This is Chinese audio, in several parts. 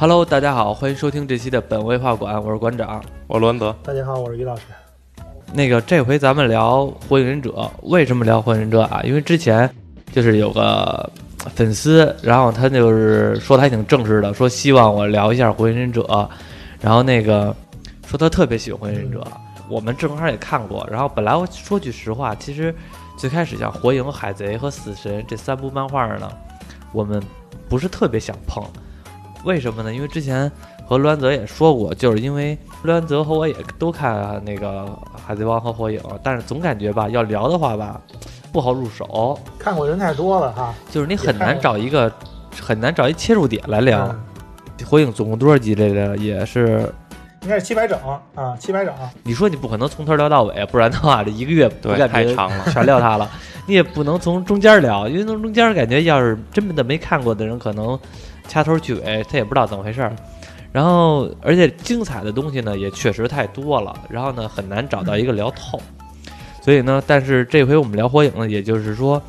Hello，大家好，欢迎收听这期的本位画馆，我是馆长，我是罗恩德。大家好，我是于老师。那个这回咱们聊《火影忍者》，为什么聊《火影忍者》啊？因为之前就是有个粉丝，然后他就是说他还挺正式的，说希望我聊一下《火影忍者》，然后那个说他特别喜欢《火影忍者》，我们正好也看过。然后本来我说句实话，其实最开始像《火影》《海贼》和《死神》这三部漫画呢，我们不是特别想碰。为什么呢？因为之前和栾泽也说过，就是因为栾泽和我也都看那个《海贼王》和《火影》，但是总感觉吧，要聊的话吧，不好入手。看过人太多了哈，就是你很难找一个很难找一切入点来聊。嗯火影总共多少集来着？也是，应该是七百整啊，七百整。你说你不可能从头聊到尾，不然的话这一个月不太长了。全聊它了。你也不能从中间聊，因为从中间感觉要是真的没看过的人，可能掐头去尾，他也不知道怎么回事儿。然后，而且精彩的东西呢，也确实太多了，然后呢，很难找到一个聊透。所以呢，但是这回我们聊火影呢，也就是说，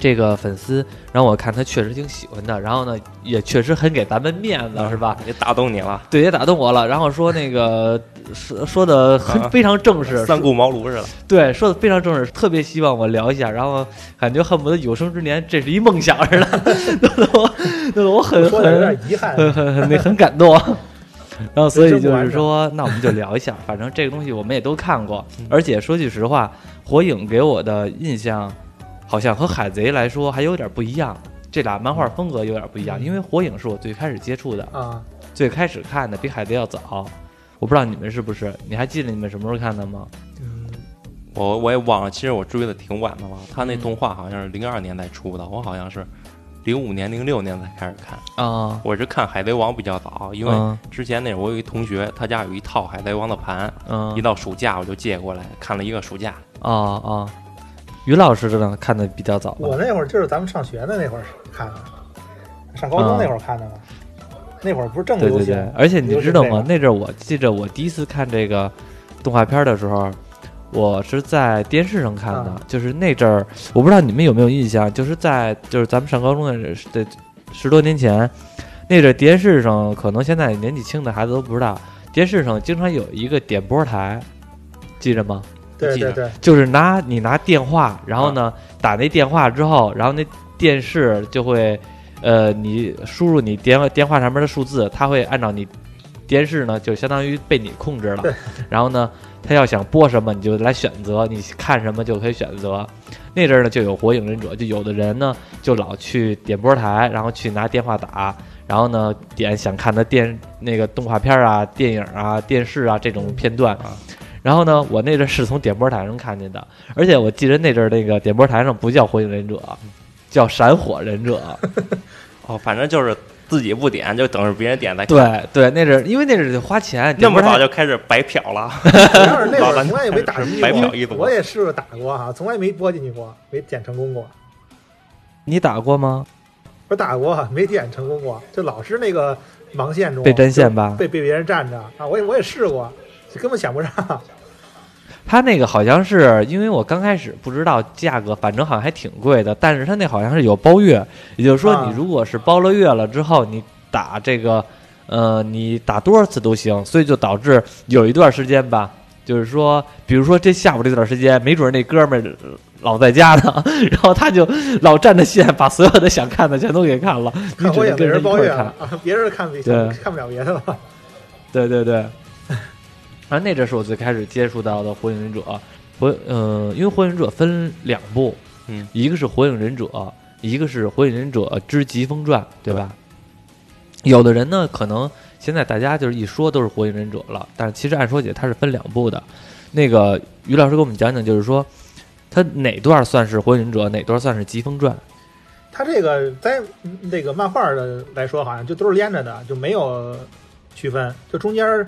这个粉丝然后我看他确实挺喜欢的，然后呢，也确实很给咱们面子，是吧？也打动你了，对，也打动我了。然后说那个说说的很啊非常正式，三顾茅庐似的。对，说的非常正式，特别希望我聊一下，然后感觉恨不得有生之年这是一梦想似的，弄得我弄得我很很点遗憾。很很很很感动。然后所以就是说，那我们就聊一下，反正这个东西我们也都看过，嗯而且说句实话，火影给我的印象好像和海贼来说还有点不一样，这俩漫画风格有点不一样，因为火影是我最开始接触的，啊，最开始看的比海贼要早。我不知道你们是不是？你还记得你们什么时候看的吗？嗯，我我也忘了，其实我追的挺晚的了。他那嗯动画好像是零二年才出的，我好像是零五年、零六年才开始看。啊，我是看《海贼王》比较早，因为嗯之前那我有一同学，他家有一套《海贼王》的盘，嗯一到暑假我就借过来看了一个暑假。啊啊，于老师呢看的比较早吧，我那会儿就是咱们上学的那会儿看的，上高中那会儿看的嘛。那会儿不是正流行对对对，而且你知道吗？那阵儿我记着我第一次看这个动画片的时候，我是在电视上看的，啊就是那阵儿，我不知道你们有没有印象，就是在就是咱们上高中的这十多年前，那阵儿电视上可能现在年纪轻的孩子都不知道，电视上经常有一个点播台，记着吗？对对对，就是拿你拿电话，然后呢、打那电话之后，然后那电视就会，呃，你输入你电电话上面的数字，它会按照你电视呢，就相当于被你控制了对。然后呢，他要想播什么，你就来选择，你看什么就可以选择。那阵儿呢，就有火影忍者，就有的人呢就老去点播台，然后去拿电话打，然后呢点想看的电那个动画片啊、电影啊、电视啊这种片段。啊然后呢，我那阵儿是从点播台上看见的，而且我记得那阵儿那个点播台上不叫火影忍者，叫闪火忍者。哦，反正就是自己不点，就等着别人点再看。对对，那阵儿因为那阵儿得花钱，那么点播早就开始白嫖了。我要是那会儿 从来也没打进去白过嫖一组我也试着打过哈，从来没播进去过，没点成功过。你打过吗？我打过，没点成功过，就老是那个盲线中被占线吧？被被别人占着啊！我也我也试过，就根本想不上。他那个好像是因为我刚开始不知道价格，反正好像还挺贵的，但是他那好像是有包月，也就是说啊你如果是包了月了之后，你打这个，呃，你打多少次都行，所以就导致有一段时间吧，就是说，比如说这下午这段时间，没准儿那哥们儿老在家呢，然后他就老占着线，把所有的想看的全都给看了，你 只能跟人人包月了。啊，别人看不对看不了别的了。对对对，然后那阵是我最开始接触到的火影忍者，火呃，因为火影忍者分两部，嗯，一个是火影忍者，一个是火影忍者之疾风传，对吧？有的人呢，可能现在大家就是一说都是火影忍者了，但是其实按说起来它是分两部的。那个于老师给我们讲讲，就是说它哪段算是火影忍者，哪段算是疾风传？他这个在那个漫画的来说，好像就都是连着的，就没有区分。就中间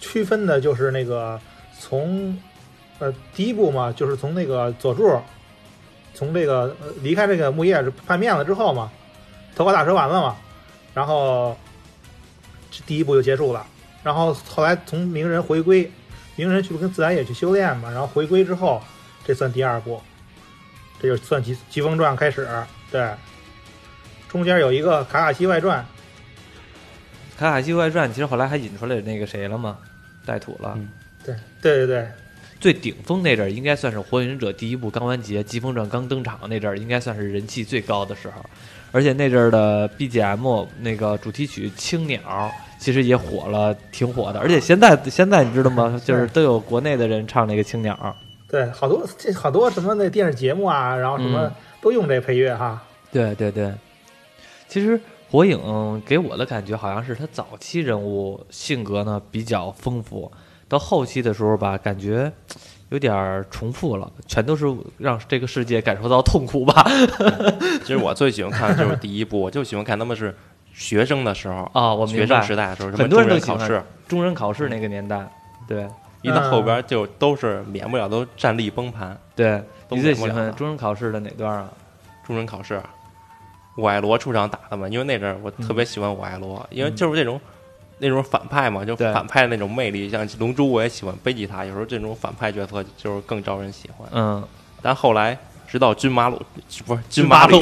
区分的就是那个从呃第一步嘛，就是从那个佐助从这个呃离开这个木叶叛变了之后嘛，头发大蛇丸了嘛，然后这第一步就结束了。然后后来从鸣人回归，鸣人去跟自来也去修炼嘛，然后回归之后，这算第二步，这就算疾疾风传开始。对，中间有一个卡卡西外传，卡卡西外传》其实后来还引出来那个谁了嘛，带土了。嗯对对对对，最顶峰那阵儿，应该算是《火影忍者》第一部刚完结，疾风传刚登场那阵儿，应该算是人气最高的时候。而且那阵儿的 BGM 那个主题曲《青鸟》，其实也火了，挺火的。而且现在现在你知道吗？就是都有国内的人唱那个《青鸟》。对，好多这好多什么那电视节目啊，然后什么嗯都用这配乐哈。对对对，其实火影给我的感觉好像是他早期人物性格呢比较丰富，到后期的时候吧，感觉有点儿重复了，全都是让这个世界感受到痛苦吧。其实我最喜欢看的就是第一部，我就喜欢看他们是学生的时候，啊，我学生，时代的时候，什么很多人中都喜欢忍考试，中忍考试那个年代，对一到后边就都是免不了都战力崩盘。对。都你最喜欢中忍考试的哪段啊？中忍考试，我爱罗出场打的嘛，因为那阵儿我特别喜欢我爱罗，因为就是这种。那种反派嘛，就对反派的那种魅力，像龙珠我也喜欢贝吉塔，有时候这种反派角色就是更招人喜欢。嗯，但后来直到军马鲁不是军马鲁，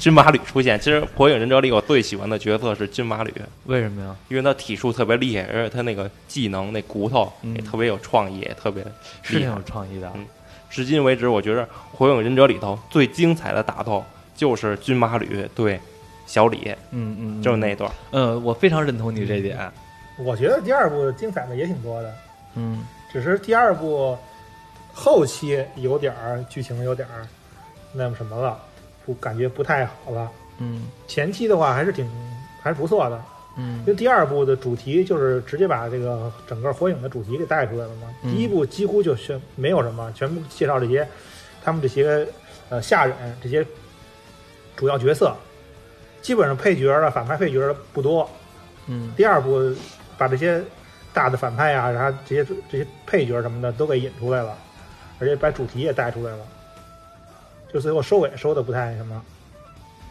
军马吕出现。其实《火影忍者》里我最喜欢的角色是军马吕，为什么呀？因为他体术特别厉害，而且他那个技能那骨头嗯也特别有创意，也特别是挺有。创意的。嗯至今为止，我觉得《火影忍者》里头最精彩的打斗就是军马吕对小李，嗯嗯，就是那段。嗯，我非常认同你这点。我觉得第二部精彩的也挺多的，嗯只是第二部后期有点儿剧情有点儿那么什么了，不感觉不太好了。嗯前期的话还是挺还是不错的，嗯因嗯为第二部的主题就是直接把这个整个火影的主题给带出来了嘛。嗯第一部几乎就全没有什么，全部介绍这些他们这些呃下忍这些主要角色，基本上配角儿啊反派配角不多。嗯第二部把这些大的反派啊，然后这些这些配角什么的都给引出来了，而且把主题也带出来了，就最后收尾收的不太什么。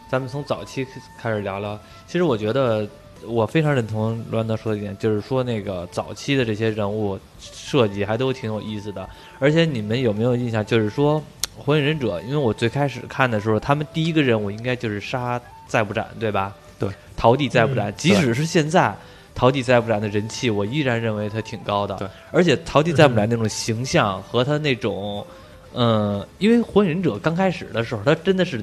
咱们从早期开始聊聊。其实我觉得我非常认同罗兰德说的一点，就是说那个早期的这些人物设计还都挺有意思的。而且你们有没有印象？就是说《火影忍者》，因为我最开始看的时候，他们第一个任务应该就是杀再不斩，对吧？对，桃地再不斩。嗯即使是现在。桃地再不斩的人气，我依然认为他挺高的。对，而且桃地再不斩那种形象和他那种，嗯，因为火影忍者刚开始的时候，他真的是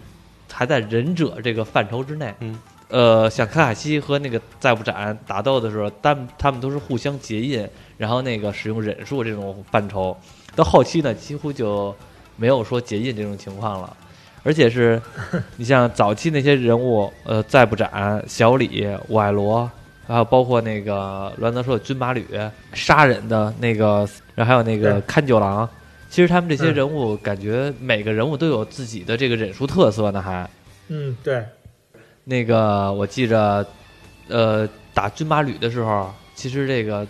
还在忍者这个范畴之内。嗯，呃，像卡卡西和那个再不斩打斗的时候，但他们都是互相结印，然后那个使用忍术这种范畴。到后期呢，几乎就没有说结印这种情况了。而且是，你像早期那些人物，呃，再不斩、小李、我爱罗，还有包括那个栾德说的军马吕、杀人的那个，然后还有那个对看九郎。其实他们这些嗯人物，感觉每个人物都有自己的这个忍术特色呢，还。嗯，对，那个我记着，呃，打军马吕的时候，其实这个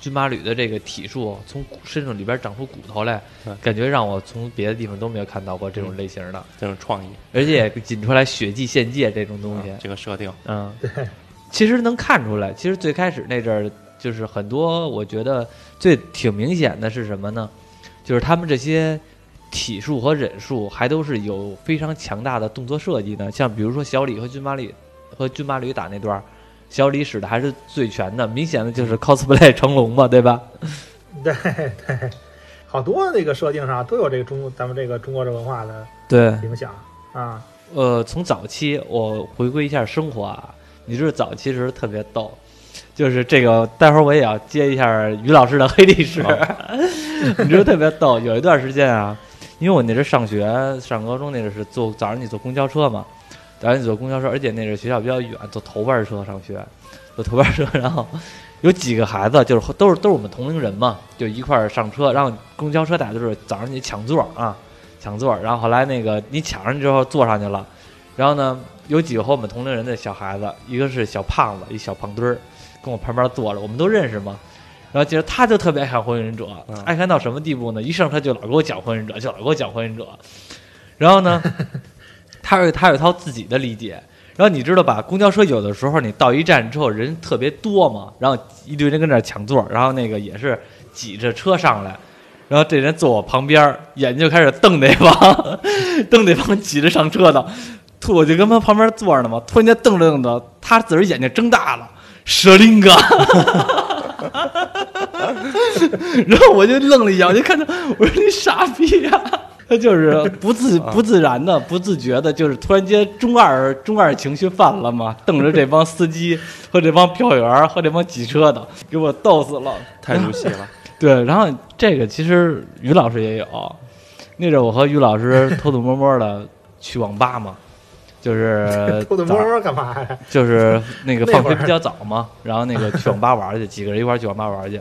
军马吕的这个体术从骨身上里边长出骨头来对，感觉让我从别的地方都没有看到过这种类型的，这种创意。而且也引出来血祭献祭这种东西。啊，这个设定，嗯，对，其实能看出来，其实最开始那阵儿就是很多，我觉得最挺明显的是什么呢？就是他们这些体术和忍术还都是有非常强大的动作设计的，像比如说小李和军马吕和军马吕打那段儿，小李使的还是最全的，明显的就是 cosplay 成龙嘛，对吧？对对，好多那个设定上都有这个中咱们这个中国这文化的对，影响啊。呃，从早期我回归一下生活啊，你知道早期时候特别逗，就是这个，待会儿我也要接一下于老师的黑历史，你知道特别逗。有一段时间啊，因为我那阵儿上学上高中那阵是坐早上你坐公交车嘛，早上你坐公交车，而且那阵儿学校比较远，坐头班车上学，坐头班车，然后有几个孩子就是都是都是我们同龄人嘛，就一块儿上车，然后公交车打的就是早上你抢座啊。抢座，然后后来那个你抢上之后坐上去了，然后呢，有几个和我们同龄人的小孩子，一个是小胖子，一小胖墩儿，跟我旁边坐着，我们都认识嘛。然后其实他就特别爱看《火影忍者》爱看到什么地步呢？一上车就老给我讲《火影忍者》，就老给我讲《火影忍者》。然后呢，他有他有一套自己的理解。然后你知道吧？公交车有的时候你到一站之后人特别多嘛，然后一堆人跟那儿抢座，然后那个也是挤着车上来，然后这人坐我旁边，眼睛就开始瞪那帮，瞪那帮挤着上车的。突我就跟他旁边坐着呢嘛，突然间瞪着瞪着，他自个儿眼睛睁大了，舍林哥。然后我就愣了一下，我就看他我说你傻逼呀、他就是不自不自然的、不自觉的，就是突然间中二中二情绪犯了嘛，瞪着这帮司机和这帮票员和这帮挤车的，给我逗死了。太入戏了。对，然后这个其实于老师也有，那阵儿我和于老师偷偷摸摸的去网吧嘛，就是 偷偷摸摸干嘛呀？就是那个 放学比较早嘛，然后那个去网吧玩去，几个人一块儿去网吧玩去。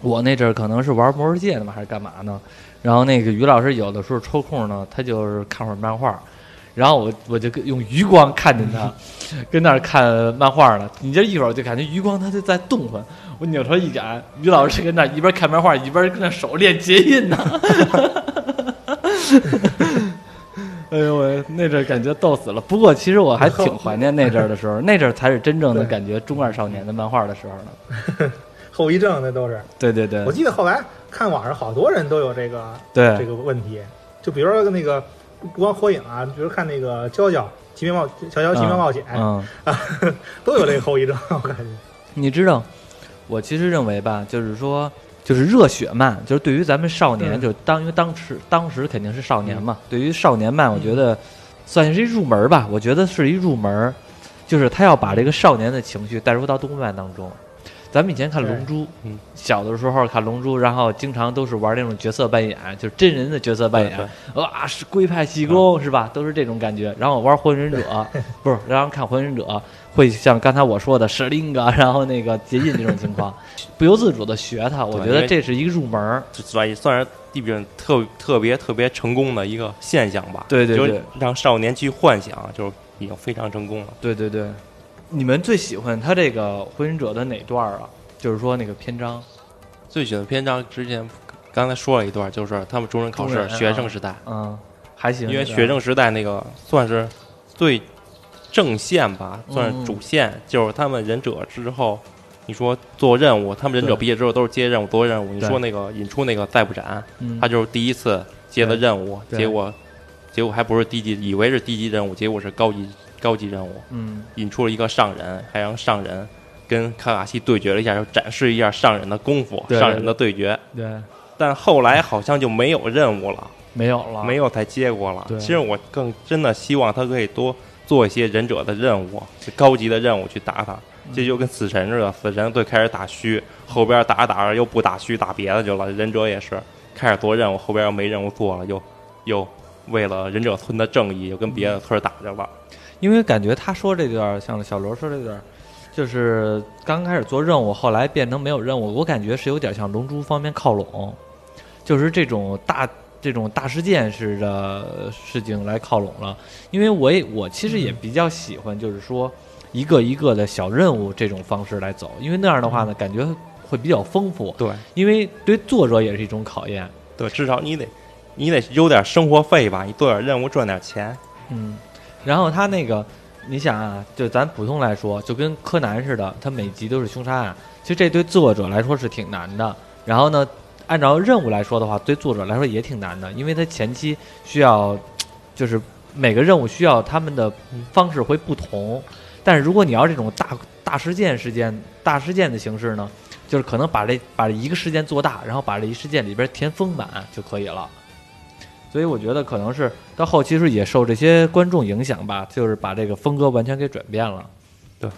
我那阵儿可能是玩魔兽界的嘛，还是干嘛呢？然后那个于老师有的时候抽空呢，他就是看会儿漫画，然后我我就用余光看见他 跟那儿看漫画呢。你这一会儿就感觉余光他就在动唤，我扭头一眼，于老师跟那儿一边看漫画一边跟那手练结印呢。哎呦喂，那阵儿感觉逗死了。不过其实我还挺怀念那阵儿的时候，那阵儿才是真正的感觉中二少年的漫画的时候呢。后遗症那都是。对对对我记得后来看网上好多人都有这个对这个问题，就比如说那个不不光火影啊，比如看那个娇娇奇妙冒娇娇奇妙冒险，嗯，都有这个后遗症，我感觉。你知道，我其实认为吧，就是说，就是热血漫，就是对于咱们少年，嗯就当因为当时当时肯定是少年嘛，对于少年漫，我觉得算是一入门儿吧。我觉得是一入门，就是他要把这个少年的情绪带入到动漫当中。咱们以前看《龙珠》，嗯小的时候看《龙珠》，然后经常都是玩那种角色扮演，就是真人的角色扮演，对哇，是龟派气功、是吧？都是这种感觉。然后玩火影忍者，不是，然后看火影忍者会像刚才我说的舍林格，然后那个结印这种情况，不由自主的学它。我觉得这是一个入门算也算是地表特特别特别成功的一个现象吧。对对对就让少年去幻想，就是已经非常成功了。对对对，你们最喜欢他这个火影忍者的哪段儿啊？就是说那个篇章，最喜欢篇章之前刚才说了一段，就是他们中忍考试学生时代，嗯，还行。因为学生时代那个算是最正线吧，嗯算是主线，就是他们忍者之后。你说做任务，他们忍者毕业之后都是接任务，做任务。你说那个引出那个再不斩，嗯他就是第一次接的任务，结果结果还不是低级，以为是低级任务，结果是高级高级任务。嗯引出了一个上人，还让上人跟卡卡西对决了一下，就展示一下上人的功夫，上人的对决。对，但后来好像就没有任务了，没有了，没有再接过了对。其实我更真的希望他可以多做一些忍者的任务，高级的任务去打他。嗯这就跟死神似的，死神最开始打虚，后边打着打着又不打虚，打别的去了。忍者也是开始做任务，后边又没任务做了，又又为了忍者村的正义，又跟别的村打去了。因为感觉他说这段儿，像小罗说这段儿，就是刚开始做任务，后来变成没有任务，我感觉是有点向龙珠方面靠拢，就是这种大这种大事件式的事情来靠拢了。因为我也我其实也比较喜欢，就是说一个一个的小任务这种方式来走，因为那样的话呢，感觉会比较丰富，对因为对作者也是一种考验。对，至少你得你得有点生活费吧，你做点任务赚点钱。嗯，然后他那个，你想啊，就咱普通来说，就跟柯南似的，他每集都是凶杀案，其实这对作者来说是挺难的。然后呢，按照任务来说的话，对作者来说也挺难的，因为他前期需要，就是每个任务需要他们的方式会不同。但是如果你要这种大大事件事件大事件的形式呢，就是可能把这把这一个事件做大，然后把这一事件里边填丰满就可以了。所以我觉得可能是到后期是也受这些观众影响吧，就是把这个风格完全给转变了。对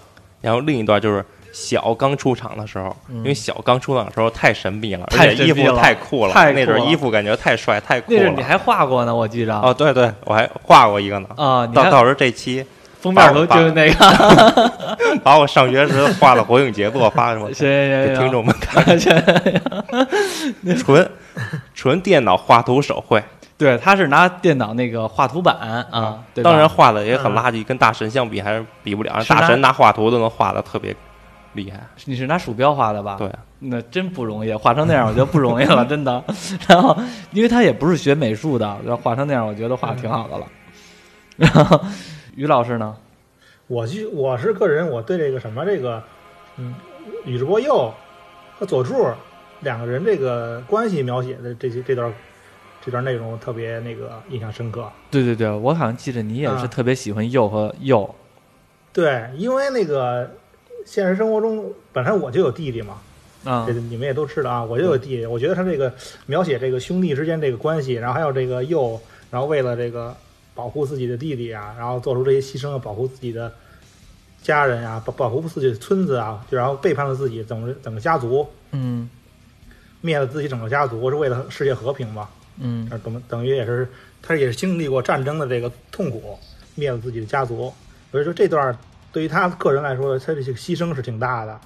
然后另一段就是小刚出场的时候，嗯因为小刚出场的时候太神秘了，太而且衣服神秘了太酷了，太那阵衣服感觉太帅太酷了。那阵你还画过呢，我记着。哦，对对，我还画过一个呢。啊，到到时候这期封面图就是那个。把我上学时画的火影杰作发 给听众们看，行。纯纯电脑画图手绘，对，他是拿电脑那个画图板啊，对当然画的也很垃圾，跟大神相比还是比不了。大神拿画图都能画的特别厉害。你是拿鼠标画的吧？对，那真不容易，画成那样我觉得不容易了，真的。然后，因为他也不是学美术的，然后画成那样，我觉得画的挺好的了。然后，于老师呢？我就我是个人，我对这个什么这个，嗯，宇智波鼬和佐助两个人这个关系描写的这些这段这段内容特别那个印象深刻。对对对，我好像记得你也是啊特别喜欢鼬和鼬。对，因为那个现实生活中本身我就有弟弟嘛，啊这你们也都知道啊，我就有弟弟。我觉得他这个描写这个兄弟之间这个关系，然后还有这个佑，然后为了这个保护自己的弟弟啊，然后做出这些牺牲，保护自己的家人啊、保保护自己的村子啊，就然后背叛了自己整个整个家族，嗯灭了自己整个家族，是为了世界和平嘛。嗯呃等等于也是他也是经历过战争的这个痛苦，灭了自己的家族。所以说这段对于他个人来说，他这个牺牲是挺大的，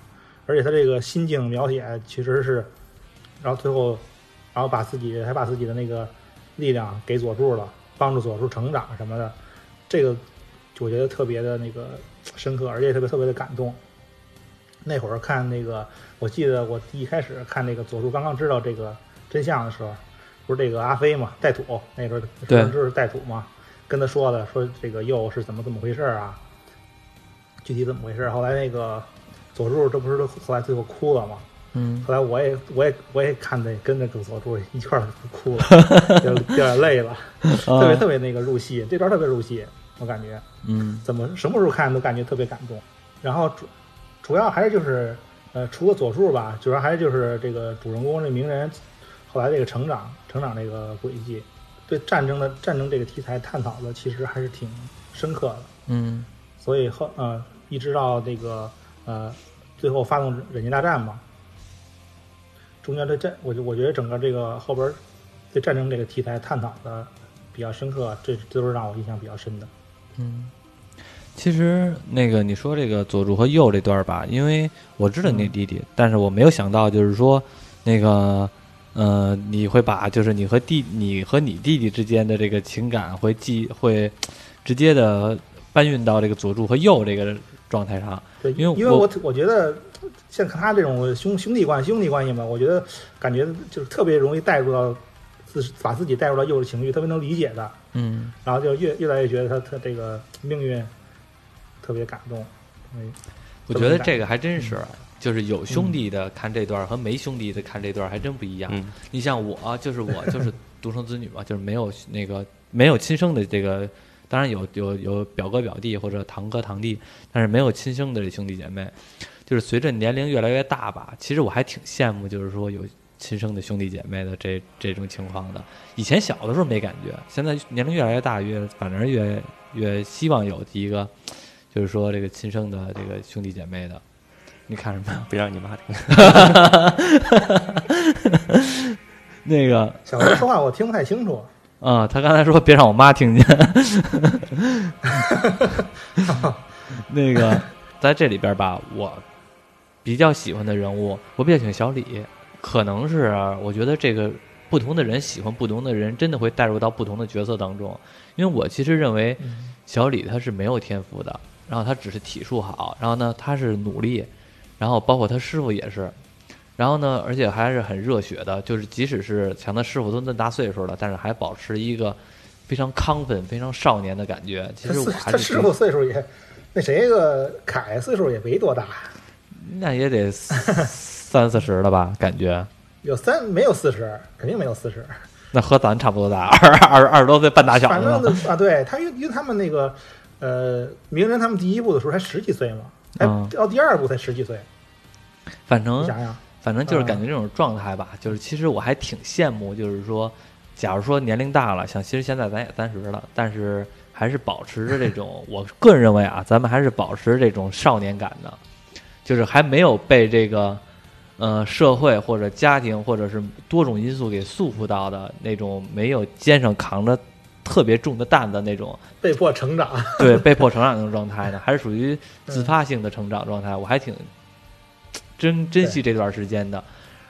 而且他这个心境描写其实是，然后最后，然后把自己还把自己的那个力量给佐助了，帮助佐助成长什么的，这个我觉得特别的那个深刻，而且特别特别的感动。那会儿看那个，我记得我一开始看那个佐助刚刚知道这个真相的时候，不是这个阿飞嘛，带土那时候对说就是带土嘛，跟他说的，说这个又是怎么怎么回事啊，具体怎么回事？后来那个佐助这不是后来最后哭了吗？嗯后来我也我也我也看着跟着佐助 一块儿哭了，有有点累了，特别特别那个入戏，这段特别入戏，我感觉嗯怎么什么时候看都感觉特别感动。然后主主要还是就是呃，除了佐助吧，主要还是就是这个主人公这鸣人后来这个成长成长这个轨迹，对战争的战争这个题材探讨的其实还是挺深刻的。嗯所以后呃一直到这个呃最后发动忍界大战嘛，中间的战，我就我觉得整个这个后边儿对战争这个题材探讨的比较深刻，这这都是让我印象比较深的。嗯。其实那个你说这个佐助和鼬这段吧，因为我知道你弟弟，但是我没有想到就是说那个呃，你会把就是你和弟你和你弟弟之间的这个情感会记会直接的搬运到这个佐助和鼬这个状态上。对，因为我因为我我觉得像他这种兄兄弟关系兄弟关系嘛，我觉得感觉就是特别容易带入到自把自己带入到幼的情绪，特别能理解的，嗯，然后就越越来越觉得他他这个命运特别感动。嗯，我觉得这个还真是，就是有兄弟的看这段和没兄弟的看这段还真不一样。嗯你像我，就是我就是独生子女嘛，就是没有那个没有亲生的这个，当然有有有表哥表弟或者堂哥堂弟，但是没有亲生的这兄弟姐妹。就是随着年龄越来越大吧，其实我还挺羡慕，就是说有亲生的兄弟姐妹的这这种情况的。以前小的时候没感觉，现在年龄越来越大，越反正越越希望有一个，就是说这个亲生的这个兄弟姐妹的。你看什么？别让你妈听。那个小时候说话我听不太清楚，啊、他刚才说别让我妈听见。那个在这里边吧，我比较喜欢的人物，我比较喜欢小李，可能是我觉得这个不同的人喜欢不同的人，真的会带入到不同的角色当中。因为我其实认为嗯小李他是没有天赋的，然后他只是体术好，然后呢他是努力，然后包括他师傅也是，然后呢而且还是很热血的，就是即使是像他师傅都那么大岁数了，但是还保持一个非常亢奋、非常少年的感觉。其实我师他师还是挺傅岁数也，那谁个凯岁数也没多大，那也得三四十了吧，感觉。有三没有四十，肯定没有四十。那和咱差不多大，二二二十多岁半大小反。正啊，对他因为因为他们那个呃，鸣人他们第一部的时候才十几岁嘛，哎嗯，到第二部才十几岁，反正想想，反正就是感觉这种状态吧，就是其实我还挺羡慕，就是说，假如说年龄大了，像其实现在咱也三十了，但是还是保持着这种，我个人认为啊，咱们还是保持这种少年感的，就是还没有被这个呃社会或者家庭或者是多种因素给束缚到的那种，没有肩上扛着特别重的担的那种，被迫成长，对，被迫成长那种状态呢，还是属于自发性的成长状态，我还挺珍珍惜这段时间的。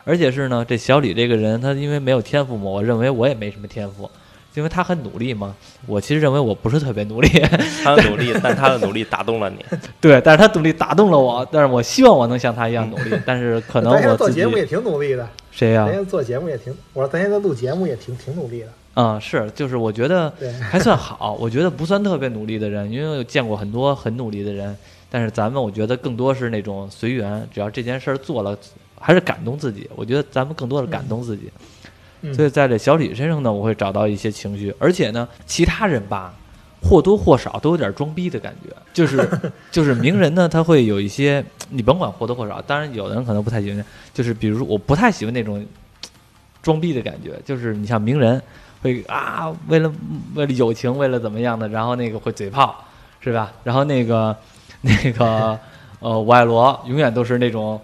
而且是呢，这小李这个人，他因为没有天赋嘛，我认为我也没什么天赋，因为他很努力嘛。我其实认为我不是特别努力，他的努力，但他的努力打动了你。对，但是他努力打动了我，但是我希望我能像他一样努力，但是可能我自己做节目也挺努力的，谁呀、咱现在做节目也挺，我说咱现在录节目也挺挺努力的，啊、是，就是我觉得，还算好，我觉得不算特别努力的人，因为我见过很多很努力的人，但是咱们我觉得更多是那种随缘，只要这件事儿做了，还是感动自己。我觉得咱们更多的感动自己，嗯所以在这小李身上呢，我会找到一些情绪，而且呢，其他人吧，或多或少都有点装逼的感觉，就是 就是名人呢，他会有一些，你甭管或多或少，当然有的人可能不太喜欢，就是比如说我不太喜欢那种装逼的感觉，就是你像名人会啊，为了为了友情，为了怎么样的，然后那个会嘴炮，是吧？然后那个 那个呃，我爱罗永远都是那种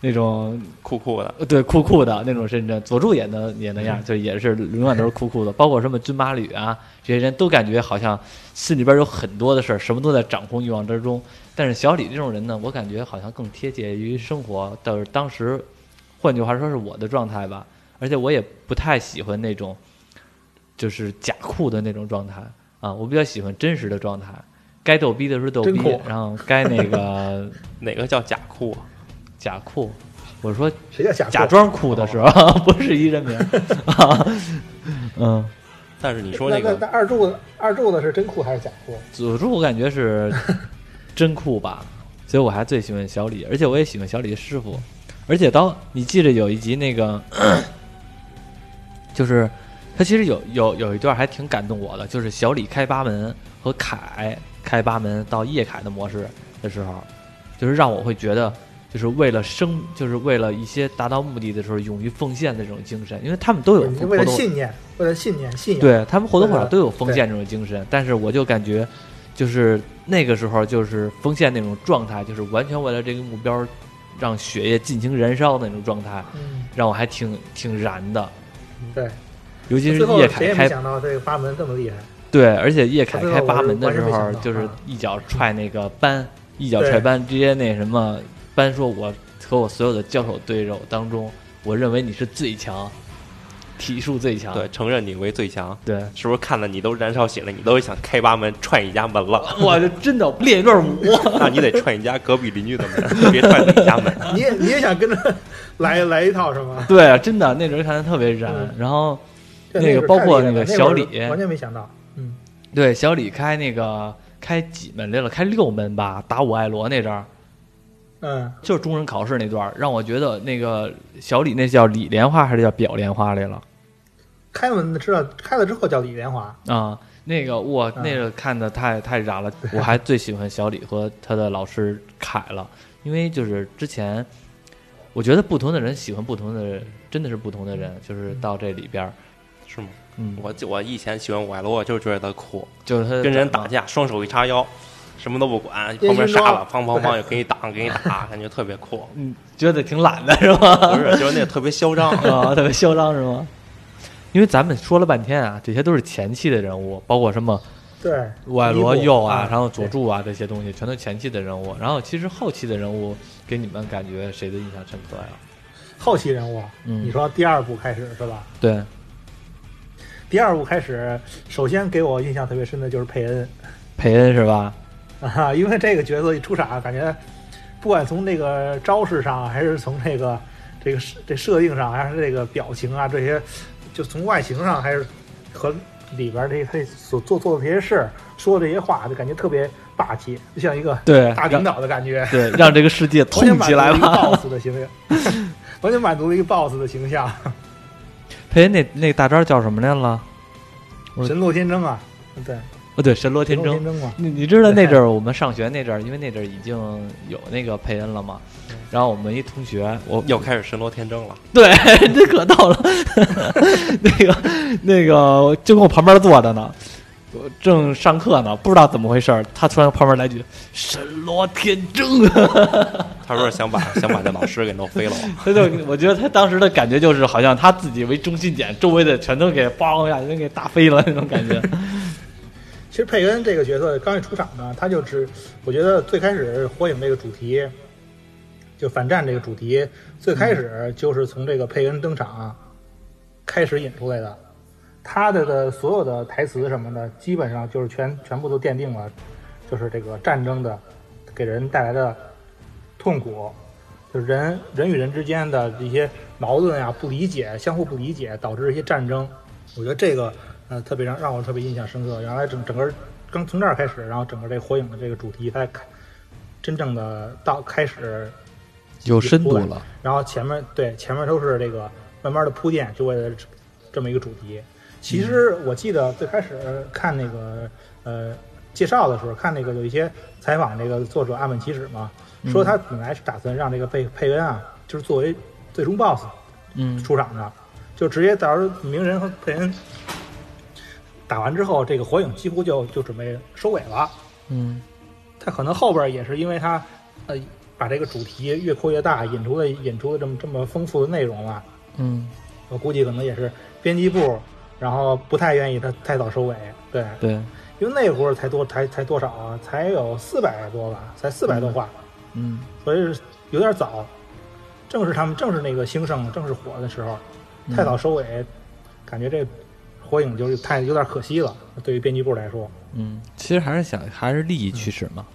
那种酷酷的，呃对，酷酷的那种甚至，佐助也能也那样，就也是永远都是酷酷的，包括什么军马吕啊，这些人都感觉好像心里边有很多的事儿，什么都在掌控欲望之中。但是小李这种人呢，我感觉好像更贴切于生活，倒是当时，换句话说是我的状态吧。而且我也不太喜欢那种，就是假酷的那种状态啊，我比较喜欢真实的状态，该逗逼的时候逗逼，然后该那个 哪个叫假酷啊？假酷。我说谁叫假假装酷的时候，不是一人名。啊嗯，但是你说那那那个那二柱子二柱子是真酷还是假酷？佐助我感觉是真酷吧，所以我还最喜欢小李，而且我也喜欢小李的师傅。而且当你记着有一集那个，就是他其实有有有一段还挺感动我的，就是小李开八门和凯开八门到叶凯的模式的时候，就是让我会觉得。就是为了生，就是为了一些达到目的的时候，勇于奉献的这种精神，因为他们都有为了信念，为了信念信仰。对他们或多或少都有奉献这种精神，但是我就感觉，就是那个时候就是奉献那种状态，就是完全为了这个目标，让血液尽情燃烧的那种状态，嗯，让我还挺挺燃的。对。尤其是叶凯开谁也没想到这个八门这么厉害。对，而且叶凯开八门的时候就是啊一脚踹那个班，一脚踹班，直接那什么班说我和我所有的交手对手当中，我认为你是最强，体术最强。对，承认你为最强，对，是不是看了你都燃烧血了，你都想开八门踹你家门了？我就真的练一段舞。那你得踹你家隔壁邻居的门，别踹自己家门。你也你也想跟着来来一套是吗？对，啊真的那阵儿看着特别燃。嗯然后这那个包括那个小李完全没想到。嗯，对小李开那个开几门来了？开六门吧，打五爱罗那阵儿，嗯，就是中忍考试那段儿，让我觉得那个小李那叫李莲花还是叫表莲花来了开门知道开了之后叫李莲花。啊？那个我嗯那个看的太太燃了，我还最喜欢小李和他的老师凯了，因为就是之前我觉得不同的人喜欢不同的人，真的是不同的人，就是到这里边儿，是吗？嗯，我我以前喜欢五爱罗，就是觉得他酷，就是他跟人打架，双手一叉腰，什么都不管，旁边杀了，妆砰砰砰就给你挡，给你打，感觉特别酷。嗯，觉得挺懒的是吗？不是，就是那个特别嚣张。啊，特别嚣张是吗？因为咱们说了半天啊，这些都是前期的人物，包括什么对，外罗一部右啊啊，然后佐助啊这些东西，全都前期的人物。然后其实后期的人物给你们感觉谁的印象深刻呀？后期人物。嗯你说第二部开始是吧？对，第二部开始，首先给我印象特别深的就是佩恩佩恩是吧？啊，因为这个角色一出场，感觉不管从那个招式上，还是从这个这个这设定上，还是这个表情啊这些，就从外形上，还是和里边这他所做做的这些事儿，说的这些话，就感觉特别霸气，就像一个对，大领导的感觉，对，让这个世界痛起来满足了一个吧。boss 的形象，完全满足了一个 boss 的形象，佩恩那那大招叫什么来了？神罗天征啊，对，哦，对，神罗天征。你你知道那阵儿我们上学那阵儿，因为那阵儿已经有那个佩恩了嘛，然后我们一同学，我又开始神罗天征了，对，这可逗了。那个那个就跟我旁边坐着呢，我正上课呢，不知道怎么回事儿，他突然旁边来句“神罗天征”，他说是想把想把这老师给弄飞了。他就我觉得他当时的感觉就是好像他自己为中心点，周围的全都给咣一下人给打飞了那种感觉。其实佩恩这个角色刚一出场呢，他就是，我觉得最开始火影这个主题，就反战这个主题，最开始就是从这个佩恩登场开始引出来的。他的的所有的台词什么的，基本上就是全全部都奠定了，就是这个战争的给人带来的痛苦，就是人人与人之间的一些矛盾啊、不理解、相互不理解，导致一些战争。我觉得这个呃特别让让我特别印象深刻。原来整整个刚从这儿开始，然后整个这火影的这个主题才开真正的到开始，有深度了，然后前面对前面都是这个慢慢的铺垫，就为了这这么一个主题。其实我记得最开始看那个呃介绍的时候，看那个有一些采访这个作者岸本齐史嘛，说他本来是打算让这个佩佩恩啊，就是作为最终 BOSS 嗯出场的，就直接到时候鸣人和佩恩打完之后，这个火影几乎就就准备收尾了。嗯他可能后边也是因为他呃把这个主题越扩越大，引出了引出了这么这么丰富的内容了。嗯，我估计可能也是编辑部，然后不太愿意他太早收尾。对，对，因为那会儿才多才才多少啊？才有四百多吧，才四百多话，嗯所以是有点早。正是他们正是那个兴盛、正是火的时候，太早收尾，感觉这火影就是太有点可惜了。对于编辑部来说，嗯，其实还是想还是利益驱使嘛。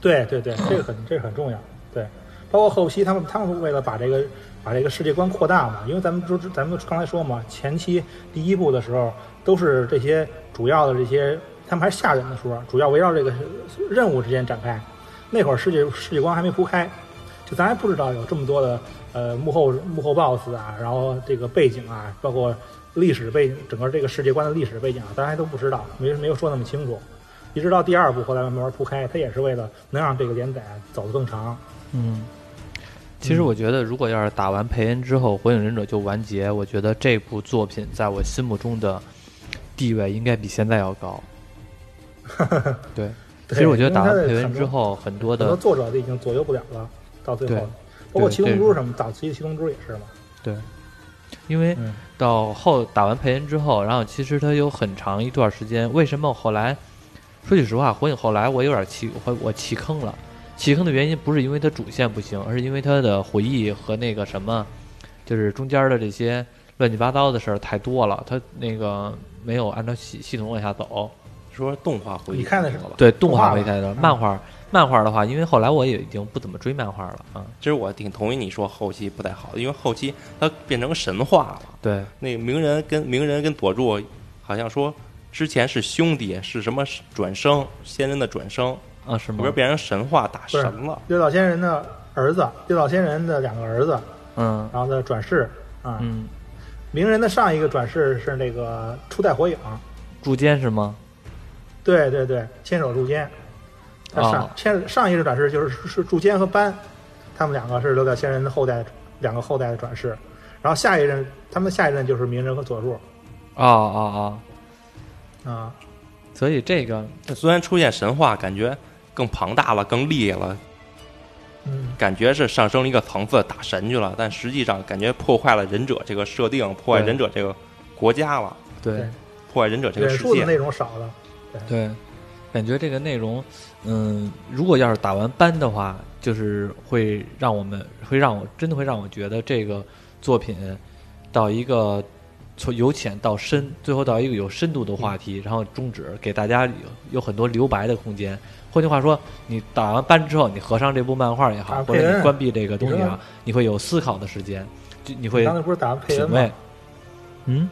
对对对，这个很这个很重要。对，包括后期他们他们为了把这个把这个世界观扩大嘛，因为咱们说咱们刚才说嘛，前期第一部的时候都是这些主要的这些，他们还是下人的时候，主要围绕这个任务之间展开。那会儿世界世界观还没铺开，就咱还不知道有这么多的呃幕后幕后 BOSS 啊，然后这个背景啊，包括历史背景，整个这个世界观的历史背景啊，咱还都不知道，没没有说那么清楚。一直到第二部后来慢慢铺开，它也是为了能让这个连载走得更长。嗯，其实我觉得，如果要是打完佩恩之后，《火影忍者》就完结，我觉得这部作品在我心目中的地位应该比现在要高。对，其实我觉得打完佩恩之后，很多很多的作者都已经左右不了了，到最后，包括七龙珠什么，早期的七龙珠也是嘛。对，因为嗯到后打完佩恩之后，然后其实他有很长一段时间，为什么后来说句实话，火影后来我有点弃我我弃坑了。弃坑的原因不是因为它主线不行，而是因为它的回忆和那个什么，就是中间的这些乱七八糟的事儿太多了，它那个没有按照系系统往下走。说动画回忆你看的是了吧？对，动动画吧画没太多，嗯漫画漫画的话，因为后来我也已经不怎么追漫画了啊。其实我挺同意你说后期不太好，因为后期它变成神话了。对，那个鸣人跟鸣人跟佐助好像说之前是兄弟，是什么转生仙人的转生，啊是吗里边？变成神话打神了。六道仙人的儿子，六道仙人的两个儿子，嗯然后的转世啊。嗯，鸣人的上一个转世是那个初代火影，柱间是吗？对对对，千手柱间。他上哦千上一个转世就是是是柱间和斑，他们两个是六道仙人的后代，两个后代的转世。然后下一任，他们的下一任就是鸣人和佐助啊啊啊，啊。所以这个虽然出现神话，感觉更庞大了，更厉害了，嗯，感觉是上升了一个层次，打神去了。但实际上，感觉破坏了忍者这个设定，破坏忍者这个国家了，对对破坏忍者这个世界。的内容少了。对，感觉这个内容，嗯，如果要是打完班的话，就是会让我们会让我真的会让我觉得这个作品到一个从由浅到深，最后到一个有深度的话题，然后终止，给大家有有很多留白的空间。换句话说，你打完班之后，你合上这部漫画也好，或者关闭这个东西啊，你会有思考的时间，就你会刚才不是打完佩恩吗？。嗯，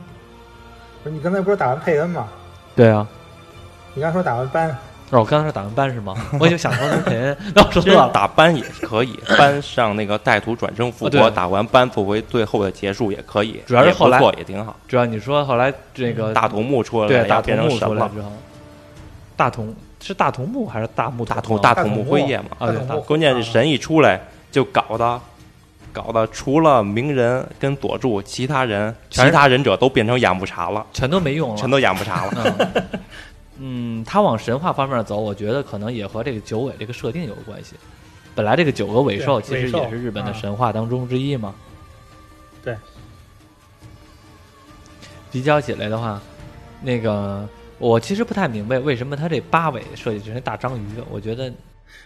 不是你刚才不是打完佩恩吗？对啊。你刚才说打完班，哦，我刚才说打完班是吗？我就想说成佩恩，那我说错了。打班也可以，班上那个带图转生复活，打完班作为最后的结束也可以，主要是后来也挺好。主要你说后来这个大头目出来对大了要变头目成神了，出来之后，大同是大同木还是大木大同头大头头目目辉夜嘛。啊关键是神一出来就搞的，搞的除了鸣人跟佐助，其他人其他忍者都变成养不茶了，全都没用了，全都养不茶了。嗯嗯，他往神话方面走，我觉得可能也和这个九尾这个设定有关系。本来这个九个尾兽其实也是日本的啊神话当中之一嘛。对。比较起来的话，那个我其实不太明白为什么他这八尾设计成大章鱼，我觉得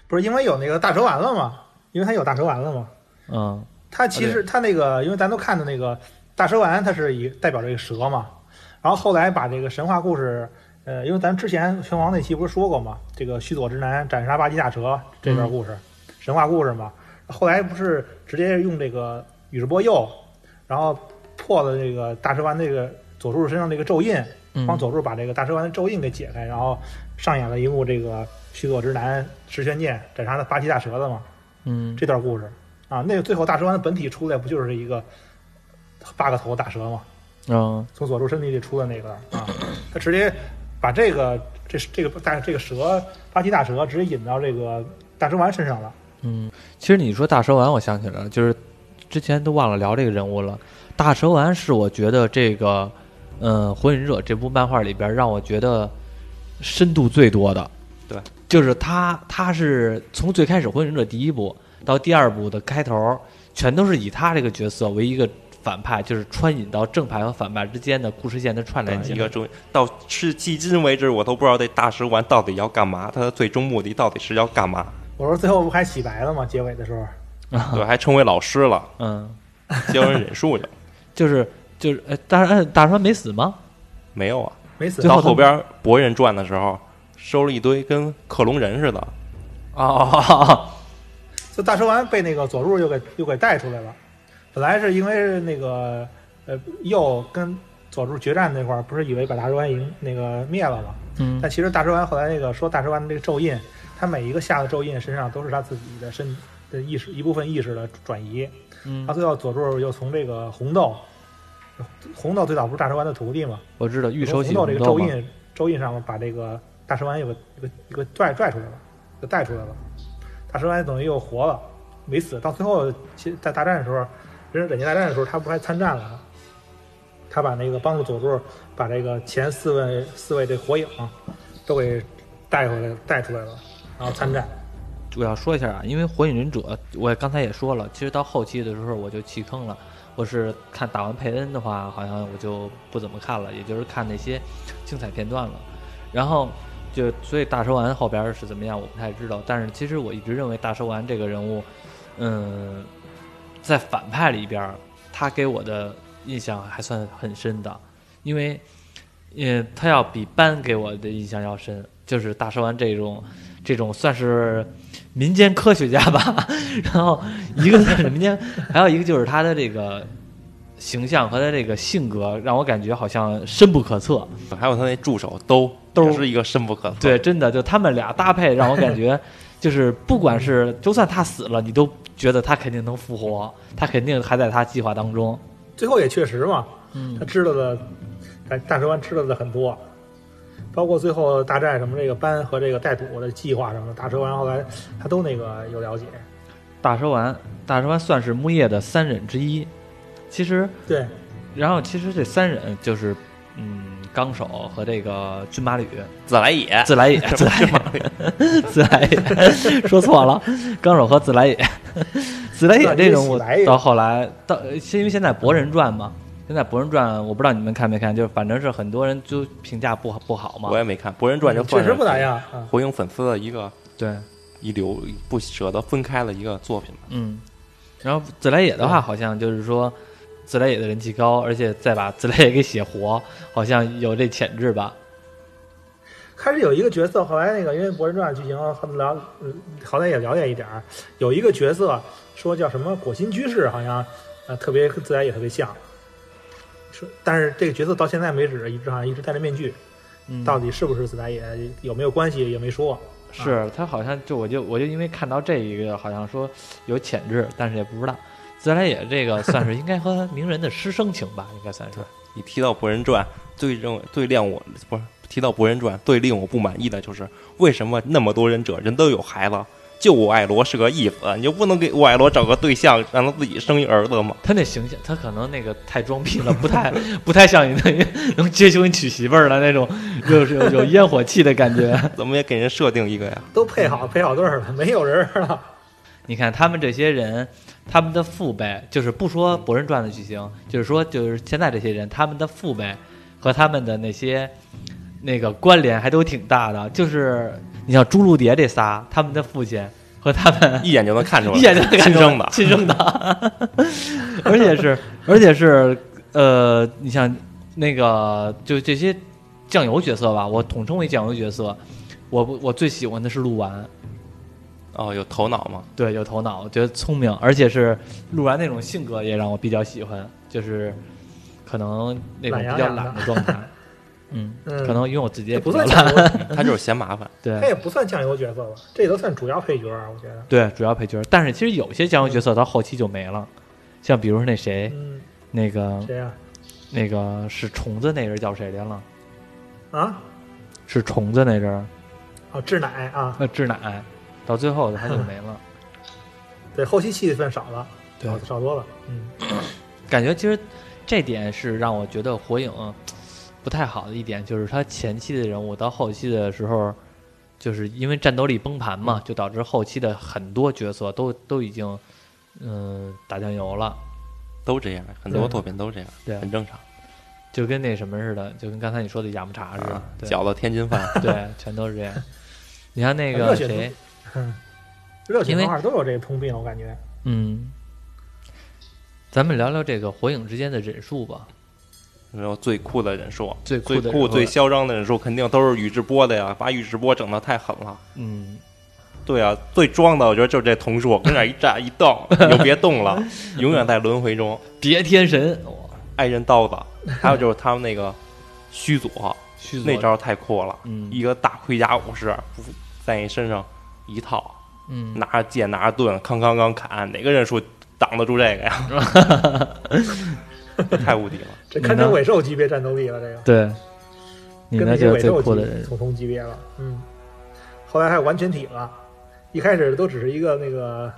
不是因为有那个大蛇丸了吗？因为它有大蛇丸了嘛。嗯它其实它那个，因为咱都看的那个大蛇丸，它是以代表这个蛇嘛。然后后来把这个神话故事，呃，因为咱之前拳王那期不是说过嘛，这个须佐之男斩杀八岐大蛇这段故事，神话故事嘛。后来不是直接用这个宇智波鼬，然后破了这个大蛇丸那个佐助身上那个咒印，嗯帮佐助把这个大蛇丸的咒印给解开，然后上演了一幕这个须佐之男十玄剑斩杀的八岐大蛇的嘛。嗯这段故事啊，那个最后大蛇丸的本体出来不就是一个八个头的大蛇吗？嗯从佐助身体里出的那个啊，他直接把这个这这个大这个蛇八岐大蛇直接引到这个大蛇丸身上了。嗯，其实你说大蛇丸，我想起来了，就是之前都忘了聊这个人物了。大蛇丸是我觉得这个，嗯，《火影忍者》这部漫画里边让我觉得深度最多的。对，就是他，他是从最开始《火影忍者》第一部到第二部的开头，全都是以他这个角色为一个反派，就是穿引到正派和反派之间的故事线的串联。一个中到是迄今为止，我都不知道这大蛇丸到底要干嘛，他的最终目的到底是要干嘛？我说最后不还洗白了吗？结尾的时候，对，还成为老师了，嗯，教人忍术去了。就是就是，呃，大蛇大蛇丸没死吗？没有啊，没死到后边博人传的时候，收了一堆跟克隆人似的。哦，就大蛇丸被那个佐助又给又给带出来了。本来是因为那个呃鼬跟佐助决战那块儿，不是以为把大蛇丸赢那个灭了吗？嗯但其实大蛇丸后来那个说大蛇丸的这个咒印，他每一个下的咒印身上都是他自己的身的意识一部分意识的转移。嗯他，最后佐助又从这个红豆，红豆最早不是大蛇丸的徒弟吗？我知道玉手洗红豆这个咒印咒印上面把这个大蛇丸有个一个一个拽拽出来了，就带出来了。大蛇丸等于又活了，没死。到最后其在大战的时候，人忍界大战的时候，他不还参战了吗？他把那个帮助佐助把这个前四位四位这火影都给带回来带出来了，然后参战。我要说一下啊，因为《火影忍者》，我刚才也说了，其实到后期的时候我就弃坑了。我是看打完佩恩的话，好像我就不怎么看了，也就是看那些精彩片段了。然后就所以大蛇丸后边是怎么样，我不太知道。但是其实我一直认为大蛇丸这个人物，嗯，在反派里边，他给我的印象还算很深的，因为，嗯，他要比班给我的印象要深，就是大蛇丸这种这种算是民间科学家吧。然后一个是民间，还有一个就是他的这个形象和他这个性格，让我感觉好像深不可测。还有他那助手都都是一个深不可测。对，真的就他们俩搭配，让我感觉就是不管是就算他死了，你都觉得他肯定能复活，他肯定还在他计划当中。最后也确实嘛，嗯他知道的，哎，大蛇丸知道的很多，包括最后大战什么这个班和这个带土的计划什么的，大蛇丸后来他都那个有了解。大蛇丸，大蛇丸算是木叶的三忍之一。其实，对，然后其实这三忍就是，嗯，纲手和这个骏马吕，自来也，自来也，自来也，自来也，说错了，纲手和自来也，自来也这人物到后来到，是因为现在《博人传》嘛，现在《博人传》我不知道你们看没看，就是反正是很多人就评价不好不好嘛我。也没看《博人传》，就确实不咋样啊。火影粉丝的一个对，一流不舍得分开的一个作品吧。嗯，然后自来也的话，好像就是说自来也的人气高，而且再把自来也给写活，好像有这潜质吧。开始有一个角色，后来那个因为《博人传》剧情后来了，嗯，好歹也了解一点儿。有一个角色说叫什么果心居士，好像呃特别跟自来也特别像。说，但是这个角色到现在为止，一直好像一直戴着面具，嗯，到底是不是自来也，有没有关系也没说。是他好像就我就我就因为看到这一个，好像说有潜质，但是也不知道。自来也这个算是应该和鸣人的师生情吧，应该算是。你提到《博人传》，最认为最令我不是提到《博人传》，最令我不满意的就是为什么那么多忍者人都有孩子，就我爱罗是个义子，你就不能给我爱罗找个对象，让他自己生一儿子吗？他那形象，他可能那个太装逼了，不太 不太像你那能接受你娶媳妇儿的那种，有有有烟火气的感觉。怎么也给人设定一个呀？都配好配好对儿了，没有人儿了。你看他们这些人，他们的父辈，就是不说《博人传》的剧情，就是说就是现在这些人，他们的父辈和他们的那些那个关联还都挺大的。就是你像朱露蝶这仨，他们的父亲和他们一眼就能看出来，一眼就能看出来亲生的。亲生的，而且是而且是呃，你像那个就这些酱油角色吧，我统称为酱油角色。我不我最喜欢的是鹿丸，哦，有头脑吗？对，有头脑，我觉得聪明，而且是鹿丸那种性格也让我比较喜欢，就是可能那种比较懒的状态。嗯，嗯可能因为我自己也不算酱。油，他就是嫌麻烦。对他也不算酱油角色吧，这都算主要配角啊，我觉得。对，主要配角。但是其实有些酱油角色到后期就没了，像比如说那谁，嗯，那个谁呀？那个是虫子那人叫谁来了？啊，是虫子那人，哦，志乃啊，呃，志乃，到最后他就没了。对，后期戏份少了，对少少多了，嗯，感觉其实这点是让我觉得火影不太好的一点，就是他前期的人物到后期的时候，就是因为战斗力崩盘嘛，就导致后期的很多角色都都已经嗯、打酱油了，都这样，很多作品都这样，对很正常。就跟那什么似的，就跟刚才你说的雅木茶似的饺子天津饭，对，全都是这样。你看那个谁，热血因为漫画都有这个通病，我感觉。嗯，咱们聊聊这个火影之间的忍术吧。然后最酷的忍术，最酷最酷、最嚣张的忍术，肯定都是宇智波的呀！把宇智波整的太狠了。嗯，对啊，最装的我觉得就是这桐树，跟那儿一站一动，你就别动了，永远在轮回中。叠天神，哇爱人刀子，还有就是他们那个须佐，须佐那招太酷了，嗯一个大盔甲武士在你身上一套，嗯，拿着剑拿着盾，康康康砍，哪个忍术挡得住这个呀？太无敌了！这堪称尾兽级别战斗力了，这个对，你跟那就最那些尾兽酷的人。级同同级别了。嗯，后来还有完全体了，一开始都只是一个那个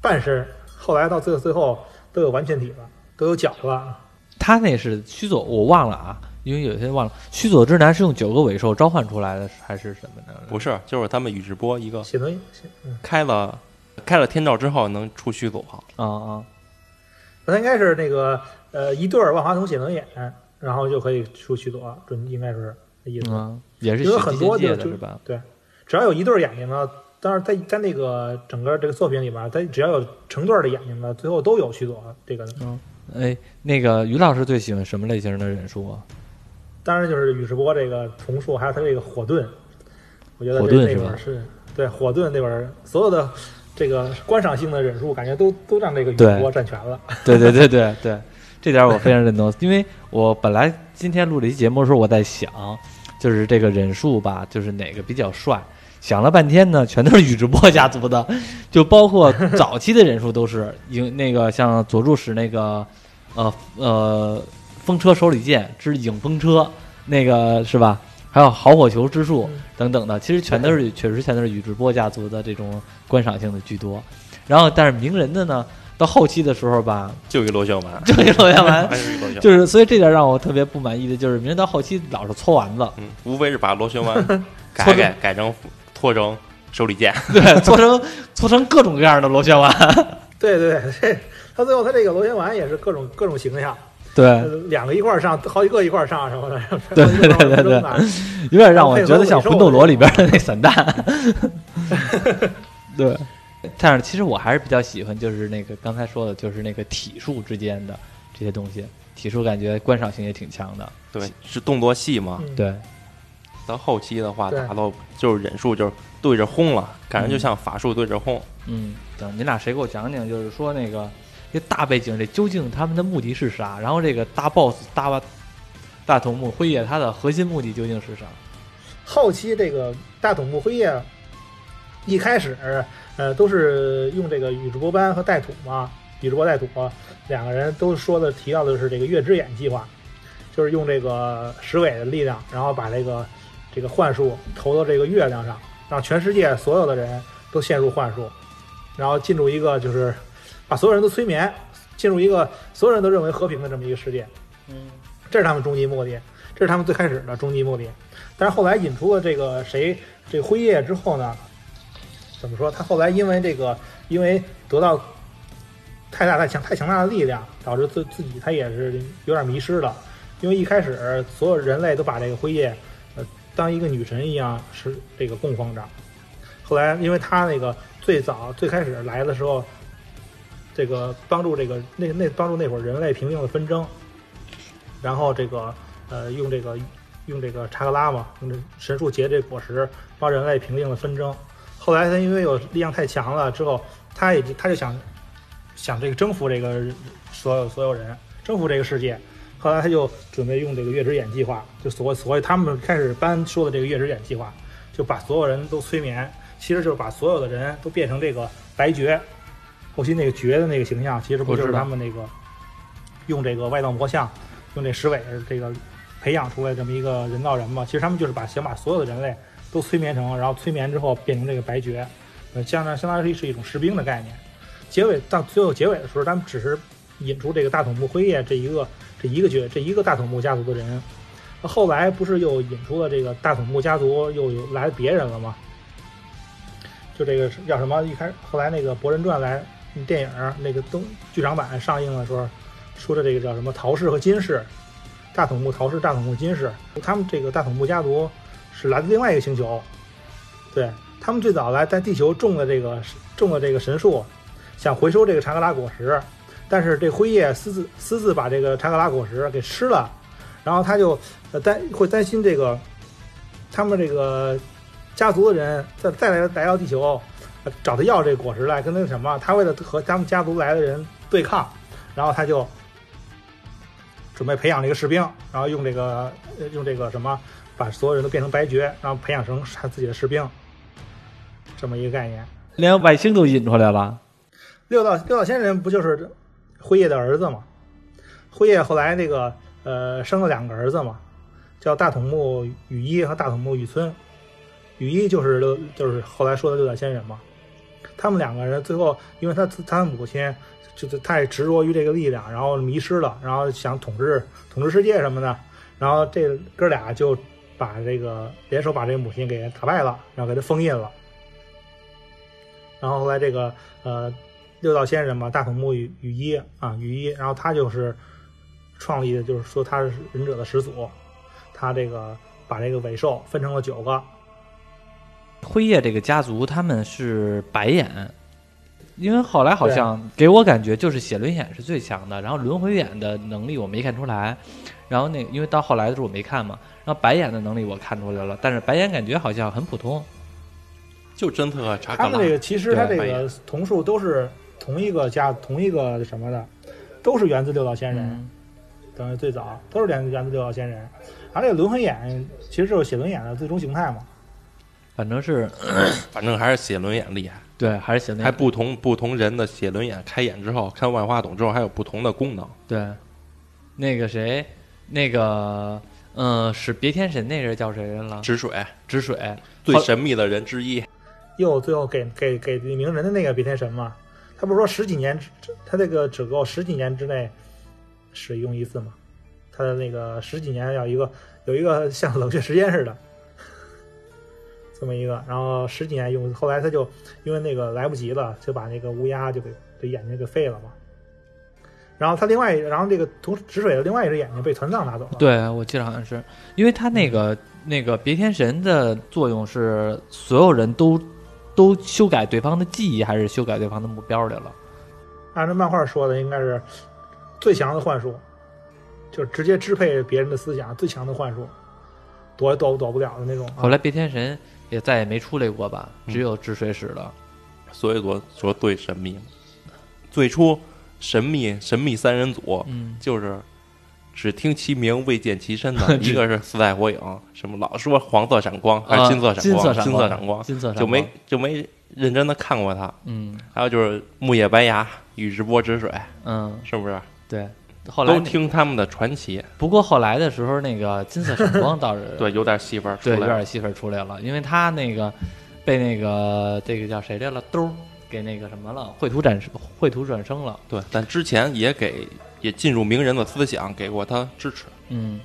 半身，后来到最后最后都有完全体了，都有脚了。他那是须佐，我忘了啊，因为有些忘了。须佐之男是用九个尾兽召唤出来的，还是什么的？不是，就是他们宇智波一个写轮嗯，开了开了天道之后能出须佐，啊啊，那应该是那个呃一对儿万花筒写轮眼，然后就可以出须佐，准应该是这意思。嗯，也是因为很多就就是？对，只要有一对儿眼睛呢，当然在在那个整个这个作品里边，它只要有成对儿的眼睛呢，最后都有须佐这个。嗯哎，那个于老师最喜欢什么类型的忍术啊？当然就是宇智波这个瞳术，还有他这个火遁，我觉得这火盾是吧那是对火遁那本儿所有的这个观赏性的忍术，感觉都都让这个宇智波占全了。对对对对对，这点我非常认同，因为我本来今天录这期节目的时候，我在想，就是这个忍术吧，就是哪个比较帅。想了半天呢，全都是宇智波家族的，就包括早期的忍术都是影那个像佐助使那个呃呃风车手里剑之影风车，那个是吧？还有好火球之术嗯等等的，其实全都是确实全都是宇智波家族的这种观赏性的居多。然后，但是鸣人的呢，到后期的时候吧，就一螺旋丸，就一螺旋丸，还是一螺旋丸。就是所以这点让我特别不满意的就是，鸣人到后期老是搓丸子，嗯，无非是把螺旋丸改改改成搓成手里剑，对，搓成搓成各种各样的螺旋丸，对对对，这他最后他这个螺旋丸也是各种各种形象，对，呃两个一块儿上，好几个一块儿上什么的。对 对对对对有点让我觉得像魂斗罗里边的那散弹。对，但是其实我还是比较喜欢，就是那个刚才说的，就是那个体术之间的这些东西，体术感觉观赏性也挺强的。对，是动作戏嘛。嗯对，到后期的话，对打到就是忍术，就是对着轰了，感觉就像法术对着轰。嗯，等你俩谁给我讲讲，就是说那个这大背景这究竟他们的目的是啥？然后这个大 boss 大大筒木辉夜他的核心目的究竟是啥？后期这个大筒木辉夜一开始呃都是用这个宇智波斑和带土嘛，宇智波带土两个人都说的提到的是这个月之眼计划，就是用这个石尾的力量，然后把这个这个幻术投到这个月亮上，让全世界所有的人都陷入幻术，然后进入一个就是把所有人都催眠，进入一个所有人都认为和平的这么一个世界。嗯这是他们终极目的，这是他们最开始的终极目的。但是后来引出了这个谁，这个辉夜之后呢，怎么说？他后来因为这个，因为得到太大太强太强大的力量，导致自自己他也是有点迷失了。因为一开始所有人类都把这个辉夜，呃，当一个女神一样是这个供奉着。后来因为他那个最早最开始来的时候，这个帮助这个那那帮助那会儿人类平定了纷争，然后这个呃用这个用这个查克拉嘛，用这神树结这果实帮人类平定了纷争。后来他因为有力量太强了之后，他也他就想想这个征服这个所有所有人，征服这个世界。后来他就准备用这个月之眼计划，就所所谓他们开始班说的这个月之眼计划，就把所有人都催眠，其实就是把所有的人都变成这个白绝。后期那个绝的那个形象，其实不就是他们那个用这个外道魔像用这石尾这个培养出来这么一个人造人嘛。其实他们就是把想把所有的人类都催眠成，然后催眠之后变成这个白绝，呃，相当相当于是一种士兵的概念。结尾到最后结尾的时候，他们只是引出这个大筒木辉夜这一个这一个爵这一个大筒木家族的人。后来不是又引出了这个大筒木家族又有来别人了吗？就这个叫什么？一开始后来那个《博人传》来电影那个东剧场版上映的时候，说的这个叫什么陶氏和金氏，大筒木陶氏、大筒木金氏，他们这个大筒木家族是来自另外一个星球，对他们最早来在地球种的这个种的这个神树，想回收这个查克拉果实，但是这辉夜私自私自把这个查克拉果实给吃了，然后他就担会担心这个他们这个。家族的人再再来来到地球，找他要这果实来，跟那什么，他为了和他们家族来的人对抗，然后他就准备培养这个士兵，然后用这个用这个什么，把所有人都变成白绝，然后培养成他自己的士兵，这么一个概念。连外星都引出来了。六道六道仙人不就是辉夜的儿子吗？辉夜后来那个呃生了两个儿子嘛，叫大筒木羽衣和大筒木羽村。羽衣就是六，就是后来说的六道仙人嘛。他们两个人最后，因为他他母亲就是太执着于这个力量，然后迷失了，然后想统治统治世界什么的。然后这哥俩就把这个联手把这个母亲给打败了，然后给他封印了。然后后来这个呃六道仙人嘛，大筒木羽羽衣啊羽衣，然后他就是创立的，就是说他是忍者的始祖。他这个把这个尾兽分成了九个。辉夜这个家族他们是白眼，因为后来好像给我感觉就是写轮眼是最强的，然后轮回眼的能力我没看出来，然后那因为到后来的时候我没看嘛，然后白眼的能力我看出来了，但是白眼感觉好像很普通，就真特查他们这个其实他这个瞳术都是同一个家同一个什么的，都是源自六道仙人，等于最早都是源源自六道仙人，而这个轮回眼其实就是写轮眼的最终形态嘛。反正是，反正还是写轮眼厉害。对，还是写轮还不同不同人的写轮眼开眼之后，看万花筒之后还有不同的功能。对，那个谁，那个嗯，是别天神那人叫谁人了？止水，止水，最神秘的人之一。又最后给给给李明人的那个别天神嘛？他不是说十几年，他这个只够十几年之内使用一次吗？他的那个十几年要一个有一个像冷却时间似的。这么一个，然后十几年用，后来他就因为那个来不及了，就把那个乌鸦就给这眼睛给废了嘛。然后他另外，然后这个同止水的另外一只眼睛被团藏拿走了。对，我记得好像是，因为他那个那个别天神的作用是所有人都都修改对方的记忆，还是修改对方的目标去了？按照漫画说的，应该是最强的幻术，就直接支配别人的思想，最强的幻术，躲也躲躲不了的那种。后来别天神。也再也没出来过吧，只有治水使了，所以说说最神秘。最初神秘神秘三人组，嗯，就是只听其名未见其身的，一个是四代火影，什么老说黄色闪光还是金色闪光，金色闪光，金色闪就没就没认真的看过他，嗯，还有就是木叶白牙宇智波止水，嗯，是不是？对。后来都听他们的传奇，不过后来的时候，那个金色闪光倒是 对有点戏份对有点戏份出来了，因为他那个被那个这个叫谁来了兜给那个什么了，绘图转绘图转生了。对，但之前也给也进入名人的思想，给过他支持。嗯，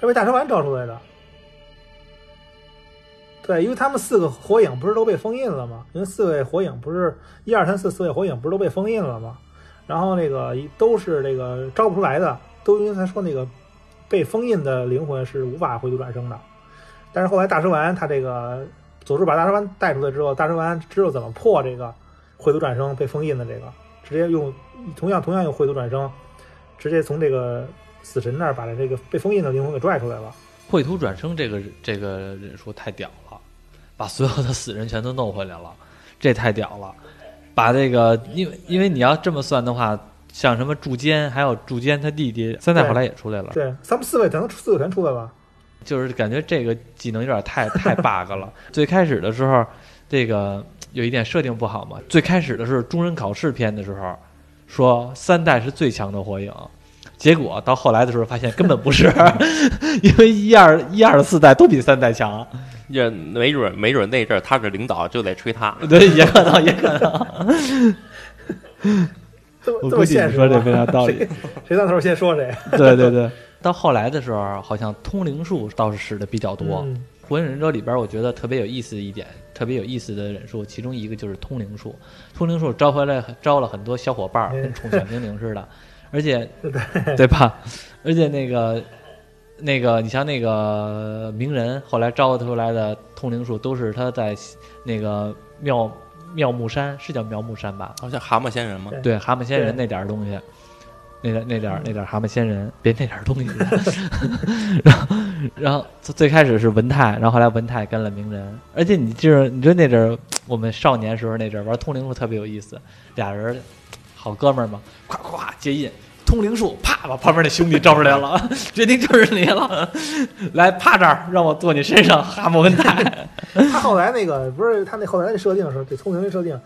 他被大蛇丸招出来的。对，因为他们四个火影不是都被封印了吗？因为四位火影不是一二三四四位火影不是都被封印了吗？然后那个都是这个招不出来的，都因为他说那个被封印的灵魂是无法回图转生的。但是后来大蛇丸他这个佐助把大蛇丸带出来之后，大蛇丸知道怎么破这个回图转生被封印的这个，直接用同样同样用回图转生，直接从这个死神那儿把这个被封印的灵魂给拽出来了。绘图转生这个这个忍术太屌了，把所有的死人全都弄回来了，这太屌了。把这个，因为因为你要这么算的话，像什么柱间，还有柱间他弟弟三代后来也出来了。对，他们四位能四个全出来了。就是感觉这个技能有点太 太 bug 了。最开始的时候，这个有一点设定不好嘛。最开始的是中忍考试篇的时候，说三代是最强的火影，结果到后来的时候发现根本不是，因为一二一二四代都比三代强，这没准没准那阵儿他是领导，就得吹他。对，也可能，也可能。这么我估计这么现实你说这吗非常道理。谁谁到头先说谁？对 对对，到后来的时候，好像通灵术倒是使的比较多。嗯火影忍者里边，我觉得特别有意思的一点，特别有意思的忍术，其中一个就是通灵术。通灵术招回来招了很多小伙伴儿，嗯跟宠小精灵似的，而且对对吧？而且那个那个，你像那个鸣人，后来招出来的通灵术，都是他在那个妙妙木山，是叫妙木山吧？好像蛤蟆仙人嘛，对对，蛤蟆仙人那点儿东西，那点那点儿那点儿蛤蟆仙人，别那点儿东西。然后，然后最最开始是文泰，然后后来文泰跟了鸣人，而且你就是你说那阵儿我们少年时候那阵儿玩通灵术特别有意思，俩人好哥们儿嘛，咵咵接印。通灵术，啪把旁边那兄弟招出来了，决定就是你了，来趴这儿，让我坐你身上，哈莫文泰。他后来那个不是他那后来那设定时候，这通灵的设定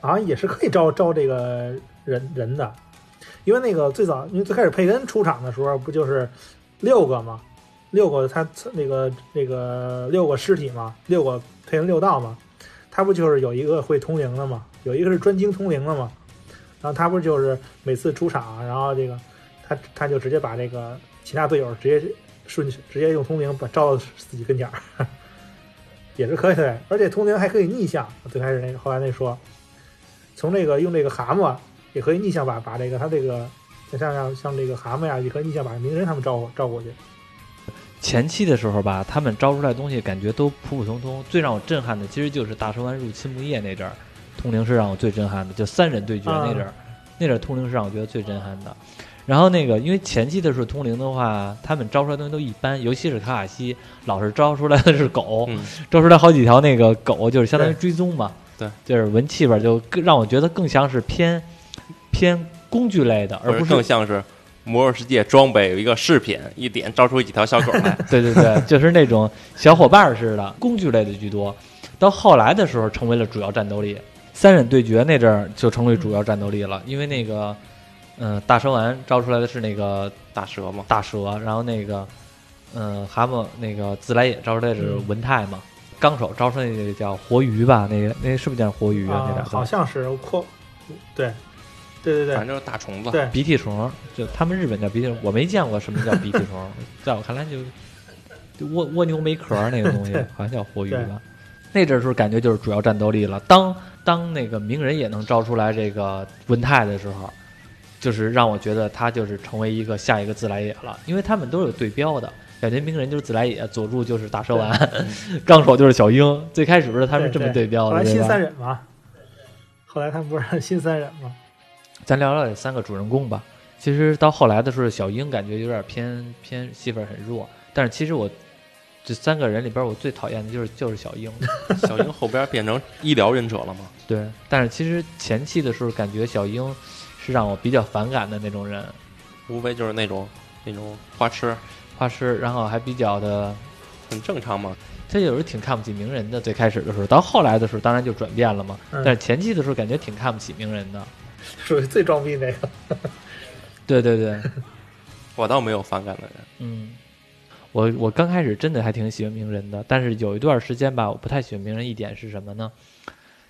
好像也是可以招招这个人人的，因为那个最早因为最开始佩恩出场的时候不就是六个嘛，六个他那个那个六个尸体嘛，六个佩恩六道嘛，他不就是有一个会通灵的嘛，有一个是专精通灵的嘛，然后他不就是每次出场，然后这个他他就直接把这个其他队友直接顺直接用通灵把招到自己跟前儿。也是可以的，而且通灵还可以逆向。最开始那，后来那说，从这个用这个蛤蟆也可以逆向把把这个他这个像像像这个蛤蟆呀，也可以逆向把鸣人他们招招过去。前期的时候吧，他们招出来东西感觉都普普通通。最让我震撼的，其实就是大蛇丸入侵木叶那阵儿，通灵是让我最震撼的，就三人对决那阵儿，那阵儿通灵是让我觉得最震撼的。然后那个，因为前期的时候通灵的话，他们招出来的东西都一般，尤其是卡卡西，老是招出来的是狗，嗯，招出来好几条那个狗，就是相当于追踪嘛。对，就是闻气味就更让我觉得更像是偏偏工具类的，而不是更像是魔兽世界装备有一个饰品，一点招出几条小狗来。对对对，就是那种小伙伴儿似的，工具类的居多。到后来的时候，成为了主要战斗力。三忍对决那阵儿就成为主要战斗力了，因为那个，嗯、大蛇丸招出来的是那个大蛇嘛，大蛇，然后那个，嗯、蛤蟆那个自来也招出来的是文泰嘛，纲手招出来那个叫活鱼吧，那个那个是不是叫活鱼啊？那啊俩，好像是扩，对，对对对反正就是大虫子。对，鼻涕虫，就他们日本叫鼻涕虫，我没见过什么叫鼻涕虫，在我看来就就蜗蜗牛没壳儿那个东西，好像叫活鱼吧。那阵儿时候感觉就是主要战斗力了。当当那个鸣人也能招出来这个文泰的时候，就是让我觉得他就是成为一个下一个自来也了，因为他们都有对标的。感觉鸣人就是自来也，佐助就是大蛇丸，纲 手就是小樱。最开始不是他们这么对对标的，后来新？三忍嘛，后来他们不是新三忍嘛，咱聊聊这三个主人公吧。其实到后来的时候，小樱感觉有点偏偏戏份很弱，但是其实我这三个人里边，我最讨厌的就是就是小樱。小樱后边变成医疗忍者了嘛？对，但是其实前期的时候，感觉小樱是让我比较反感的那种人，无非就是那种那种花痴，花痴，然后还比较的，很正常嘛。他有时候挺看不起鸣人的。最开始的时候，到后来的时候，当然就转变了嘛。嗯但是前期的时候，感觉挺看不起鸣人的。属于最装逼那个。对对对，我倒没有反感的人，嗯，我我刚开始真的还挺喜欢鸣人的，但是有一段时间吧，我不太喜欢鸣人一点是什么呢？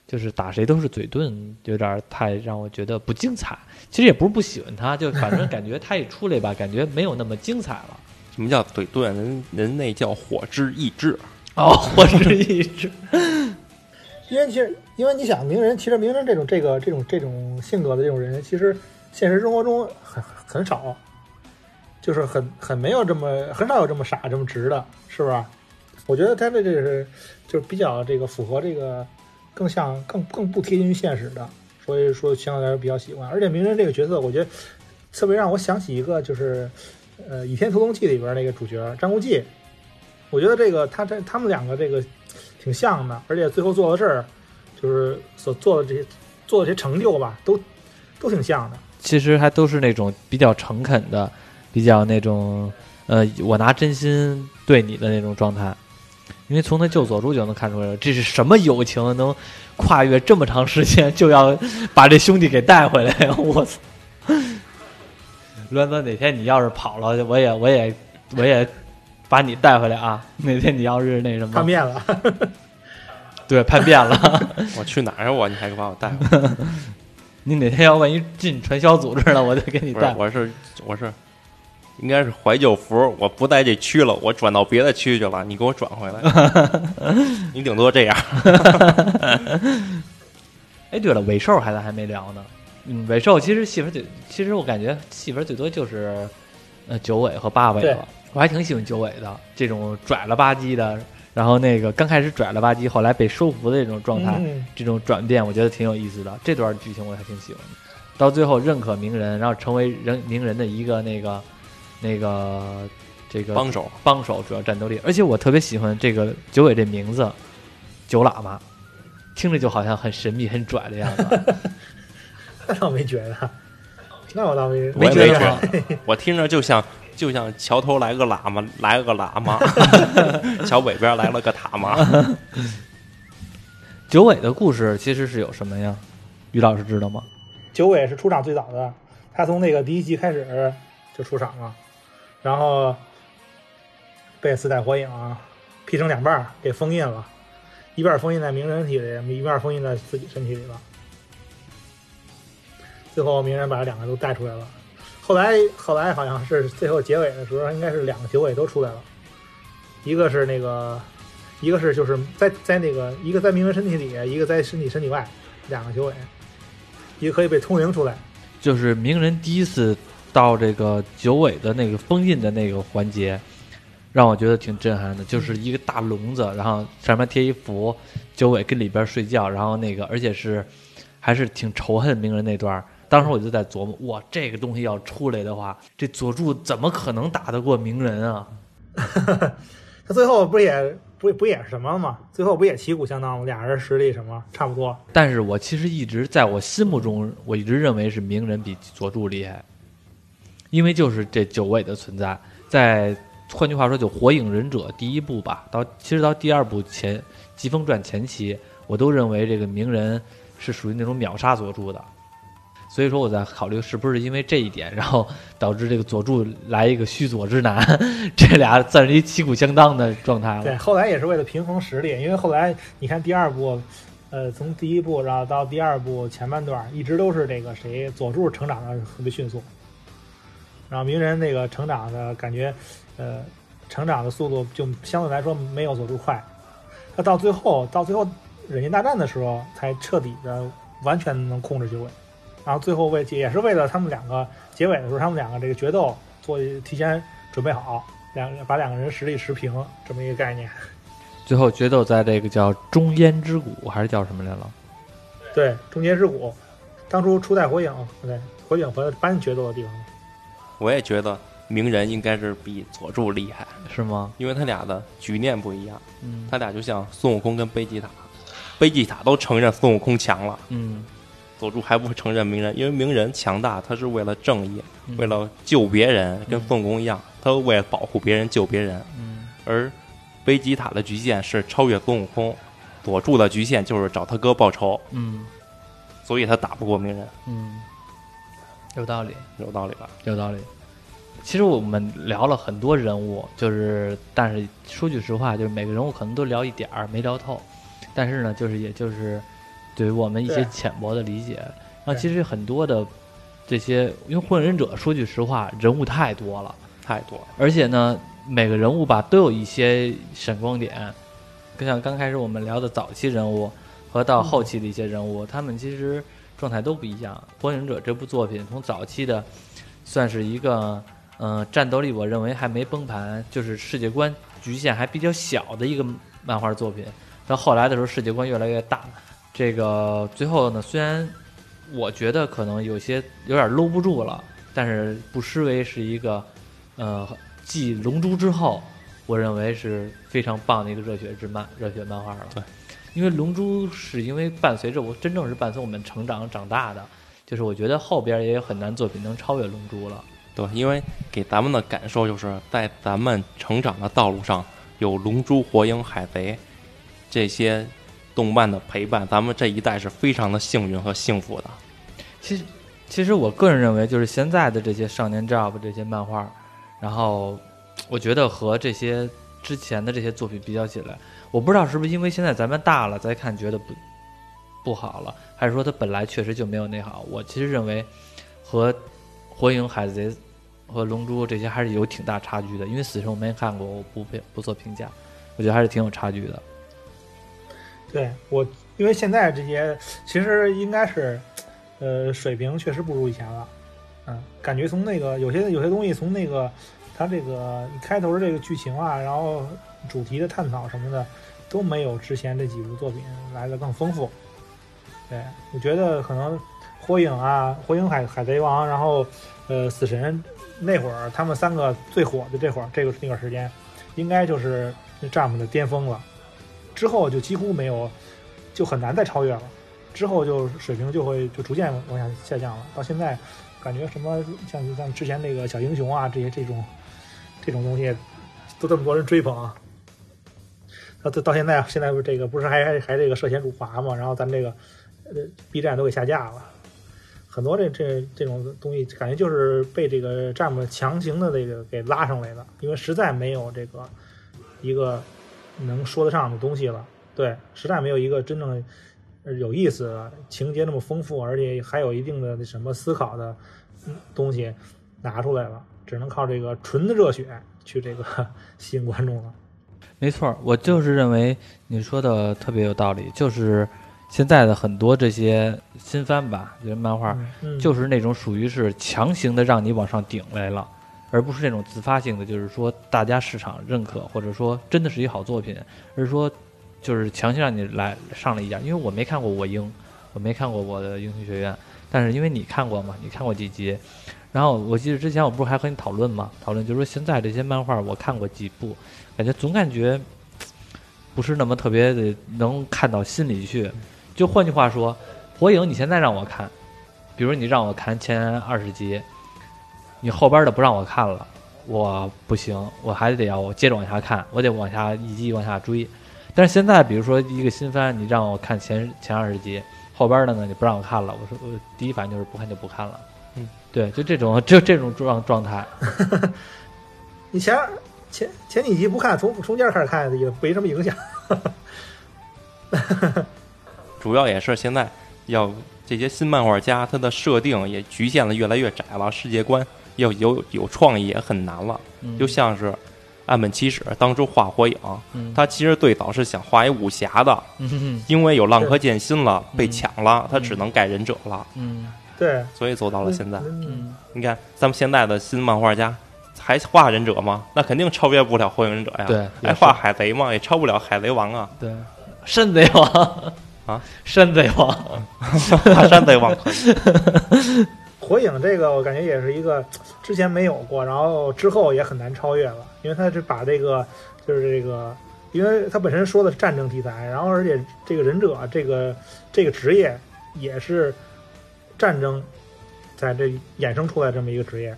就是打谁都是嘴遁，有点太让我觉得不精彩。其实也不是不喜欢他，就反正感觉他一出来吧，感觉没有那么精彩了。什么叫嘴遁？人人那叫火之意志。哦，火之意志 因为其实，因为你想，鸣人其实鸣人这种这个这种这种性格的这种人，其实现实生活中很很少，就是很很没有这么很少有这么傻这么直的，是不是？我觉得他这这是就是比较这个符合这个更像更更不贴近于现实的，所以说相对来说比较喜欢。而且鸣人这个角色，我觉得特别让我想起一个就是呃《倚天屠龙记》里边那个主角张无忌，我觉得这个他这他们两个这个挺像的，而且最后做的事儿，就是所做的这些做的这些成就吧，都都挺像的。其实还都是那种比较诚恳的，比较那种呃，我拿真心对你的那种状态。因为从他救佐助就能看出来，这是什么友情能跨越这么长时间，就要把这兄弟给带回来。我操！栾泽，哪天你要是跑了，我也我也我也把你带回来啊！哪天你要是那什么叛变了，对叛变了，我去哪儿我你还给把我带回来？你哪天要万一进传销组织了，我就给你带，。我是我是，应该是怀旧服，我不在这区了，我转到别的区去了，你给我转回来。你顶多这样，哎，对了，尾兽还咱还没聊呢。嗯，尾兽其实戏份最，其实我感觉戏份最多就是呃九尾和八尾了。我还挺喜欢九尾的这种拽了吧唧的，然后那个刚开始拽了吧唧，后来被收服的这种状态，嗯这种转变，我觉得挺有意思的。这段剧情我还挺喜欢的。到最后认可鸣人，然后成为人鸣人的一个那个那个这个帮手帮手主要战斗力，而且我特别喜欢这个九尾这名字，九喇嘛，听着就好像很神秘、很拽的样子。那倒没觉得，那我倒没没觉得，我听着就像就像桥头来个喇嘛，来了个喇嘛，桥尾边来了个塔嘛。九尾的故事其实是有什么呀？于老师知道吗？九尾是出场最早的，他从那个第一集开始就出场了，然后被四代火影劈成两半给封印了，一半封印在鸣人体里，一半封印在自己身体里了。最后鸣人把两个都带出来了。后来后来好像是最后结尾的时候，应该是两个九尾都出来了，一个是那个，一个是就是在在那个一个在鸣人身体里，一个在身体身体外，两个九尾。一个可以被通灵出来，就是鸣人第一次到这个九尾的那个封印的那个环节，让我觉得挺震撼的。就是一个大笼子，然后上面贴一符，九尾跟里边睡觉，然后那个而且是还是挺仇恨鸣人那段。当时我就在琢磨，哇，这个东西要出来的话，这佐助怎么可能打得过鸣人啊？他最后不是也不不也是什么吗？最后不也旗鼓相当吗？俩人实力什么差不多。但是我其实一直在我心目中，我一直认为是鸣人比佐助厉害，因为就是这九尾的存在，在换句话说，就《火影忍者》第一部吧，到其实到第二部前《疾风传》前期，我都认为这个鸣人是属于那种秒杀佐助的。所以说我在考虑是不是因为这一点，然后导致这个佐助来一个须佐之男，这俩算是一旗鼓相当的状态了对，后来也是为了平衡实力，因为后来你看第二部，呃，从第一部然后到第二部前半段，一直都是这个谁佐助成长的特别迅速，然后鸣人那个成长的感觉，呃，成长的速度就相对来说没有佐助快。他到最后，到最后忍界大战的时候，才彻底的完全能控制九尾。然后最后为也是为了他们两个结尾的时候，他们两个这个决斗做提前准备好，两个把两个人实力持平这么一个概念。最后决斗在这个叫中烟之谷还是叫什么来了？对，中间之谷，当初初代火影，对，火影和搬决斗的地方。我也觉得鸣人应该是比佐助厉害，是吗？因为他俩的局面不一样，嗯。他俩就像孙悟空跟贝吉塔，贝吉塔都承认孙悟空强了，嗯，佐助还不承认鸣人，因为鸣人强大，他是为了正义，嗯。为了救别人，跟孙悟空一样，他为了保护别人救别人，嗯。而贝吉塔的局限是超越孙悟空，佐助的局限就是找他哥报仇，嗯。所以他打不过鸣人，嗯，有道理，有道理吧？有道理。其实我们聊了很多人物，就是但是说句实话，就是每个人物可能都聊一点儿，没聊透。但是呢，就是也就是对于我们一些浅薄的理解。然后其实很多的这些，因为火影忍者说句实话，人物太多了。太多了，而且呢，每个人物吧都有一些闪光点，就像刚开始我们聊的早期人物和到后期的一些人物，他们其实状态都不一样。《火影忍者》这部作品从早期的算是一个，嗯、战斗力我认为还没崩盘，就是世界观局限还比较小的一个漫画作品，到后来的时候世界观越来越大，这个最后呢，虽然我觉得可能有些有点搂不住了，但是不失为是一个。呃，继《龙珠》之后，我认为是非常棒的一个热血之漫、热血漫画了。对，因为《龙珠》是因为伴随着我，真正是伴随我们成长长大的，就是我觉得后边也有很难作品能超越《龙珠》了。对，因为给咱们的感受就是在咱们成长的道路上有《龙珠》《火影》《海贼》这些动漫的陪伴，咱们这一代是非常的幸运和幸福的。其实，其实我个人认为，就是现在的这些少年 Jump 这些漫画，然后我觉得和这些之前的这些作品比较起来，我不知道是不是因为现在咱们大了再看觉得不不好了，还是说它本来确实就没有那好。我其实认为和火影、海贼和龙珠这些还是有挺大差距的，因为死神我没看过，我不评不做评价，我觉得还是挺有差距的。对我，因为现在这些其实应该是，呃，水平确实不如以前了。嗯，感觉从那个有些有些东西从那个它这个开头这个剧情啊，然后主题的探讨什么的，都没有之前这几部作品来的更丰富。对，我觉得可能火影啊、火影海海贼王，然后呃死神那会儿他们三个最火的这会儿这个那段时间，应该就是 Jump 的巅峰了。之后就几乎没有，就很难再超越了。之后就水平就会就逐渐往下下降了。到现在，感觉什么像像之前那个小英雄啊这些这种这种东西，都这么多人追捧啊。到到现在，现在不是这个不是还还还这个涉嫌辱华嘛？然后咱这个呃 B 站都给下架了，很多这这这种东西，感觉就是被这个战 m 强行的这个给拉上来的，因为实在没有这个一个。能说得上的东西了，对，实在没有一个真正有意思、情节那么丰富，而且还有一定的什么思考的东西拿出来了，只能靠这个纯的热血去这个 吸引观众了。没错，我就是认为你说的特别有道理，就是现在的很多这些新番吧，就是漫画，就是那种属于是强行的让你往上顶来了。而不是那种自发性的，就是说大家市场认可，或者说真的是一好作品，而是说就是强行让你来上了一点。因为我没看过我英，我没看过我的英雄学院，但是因为你看过嘛，你看过几集，然后我记得之前我不是还和你讨论嘛，讨论就是说现在这些漫画我看过几部，感觉总感觉不是那么特别的能看到心里去。就换句话说，火影你现在让我看，比如你让我看前二十集。你后边的不让我看了，我不行，我还得要我接着往下看，我得往下一集往下追。但是现在，比如说一个新番，你让我看前前二十集，后边的呢你不让我看了，我说我第一反应就是不看就不看了。嗯，对，就这种就这种状状态。你前前前几集不看，从中间开始看也没什么影响。主要也是现在要这些新漫画家，他的设定也局限的越来越窄了，世界观。要有有创意也很难了，就像是岸本齐史当初画火影，他其实最早是想画一武侠的，因为有浪客剑心了被抢了，他只能改忍者了。嗯，对，所以走到了现在。嗯你看咱们现在的新漫画家还画忍者吗？那肯定超越不了火影忍者呀。对，还画海贼吗？也超不了海贼王啊。对，山贼王啊，山贼王，画山贼王。火影这个我感觉也是一个之前没有过，然后之后也很难超越了，因为他是把这个就是这个，因为他本身说的是战争题材，然后而且这个忍者这个这个职业也是战争在这衍生出来这么一个职业，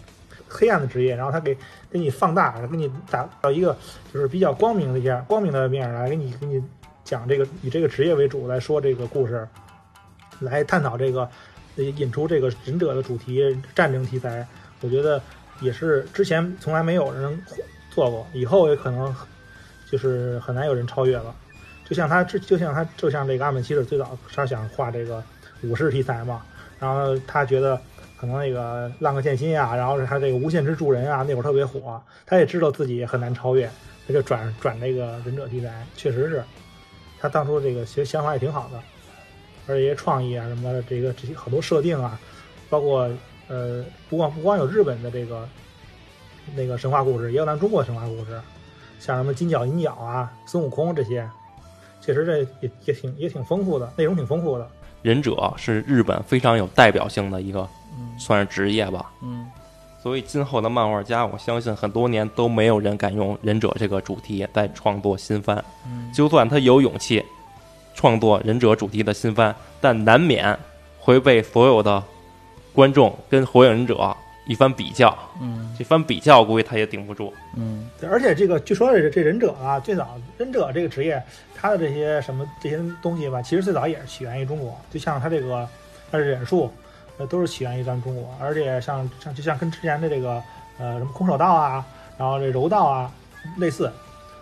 黑暗的职业，然后他给给你放大，给你打到一个就是比较光明的一下光明的面来给你给你讲这个以这个职业为主来说这个故事，来探讨这个。引出这个忍者的主题战争题材，我觉得也是之前从来没有人做过，以后也可能就是很难有人超越了。就像他之，就像他，就像这个阿本七史最早他想画这个武士题材嘛，然后他觉得可能那个浪客剑心啊，然后是他这个无限之助人啊，那会儿特别火，他也知道自己很难超越，他就转转这个忍者题材，确实是他当初这个其实想法也挺好的。而且创意啊什么的，这个这些很多设定啊，包括呃，不光不光有日本的这个那个神话故事，也有咱中国神话故事，像什么金角银角啊、孙悟空这些，确实这也也挺也挺丰富的，内容挺丰富的。忍者是日本非常有代表性的一个，算是职业吧。嗯。所以今后的漫画家，我相信很多年都没有人敢用忍者这个主题再创作新番。嗯。就算他有勇气。创作忍者主题的新番，但难免会被所有的观众跟火影忍者一番比较。嗯，这番比较估计他也顶不住。嗯，而且这个据说这这忍者啊，最早忍者这个职业，他的这些什么这些东西吧，其实最早也是起源于中国。就像他这个他是忍术，呃，都是起源于咱们中国，而且像像就像跟之前的这个呃什么空手道啊，然后这柔道啊类似，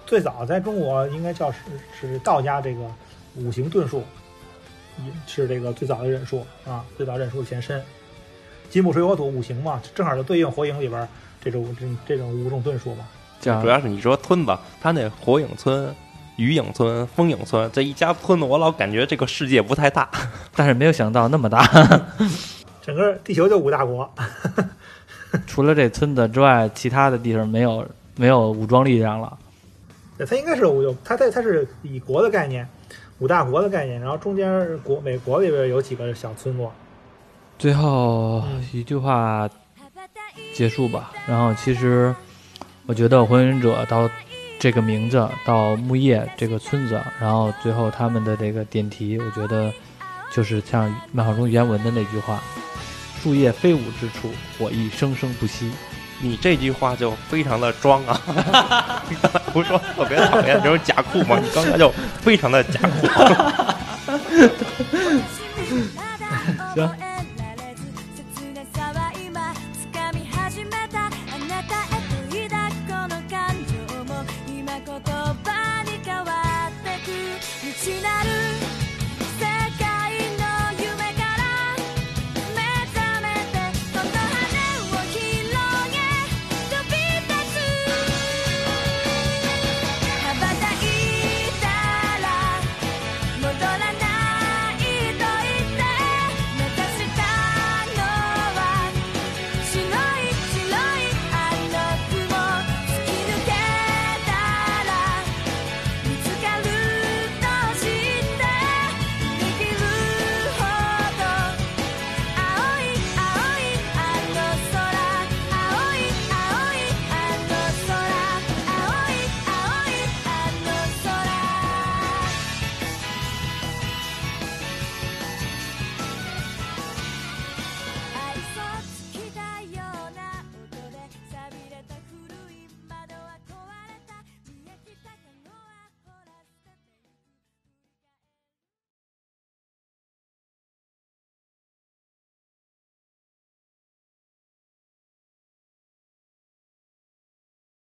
最早在中国应该叫是是道家这个五行遁术，也是这个最早的忍术啊，最早忍术的前身。金木水火土五行嘛，正好就对应火影里边这种这这种五种遁术嘛。这样主要是你说村子，他那火影村、雨影村、风影村这一家村子，我老感觉这个世界不太大。但是没有想到那么大。整个地球就五大国，除了这村子之外，其他的地方没有没有武装力量了。对，它应该是有它它它是以国的概念，五大国的概念，然后中间国美国里边有几个小村落。最后嗯一句话结束吧。然后其实我觉得《火影忍者》到这个名字到木叶这个村子，然后最后他们的这个点题，我觉得就是像漫画中原文的那句话：“树叶飞舞之处，火亦生生不息。你这句话就非常的装啊！你刚才不是说特别讨厌这种假酷吗？你刚才就非常的假酷。行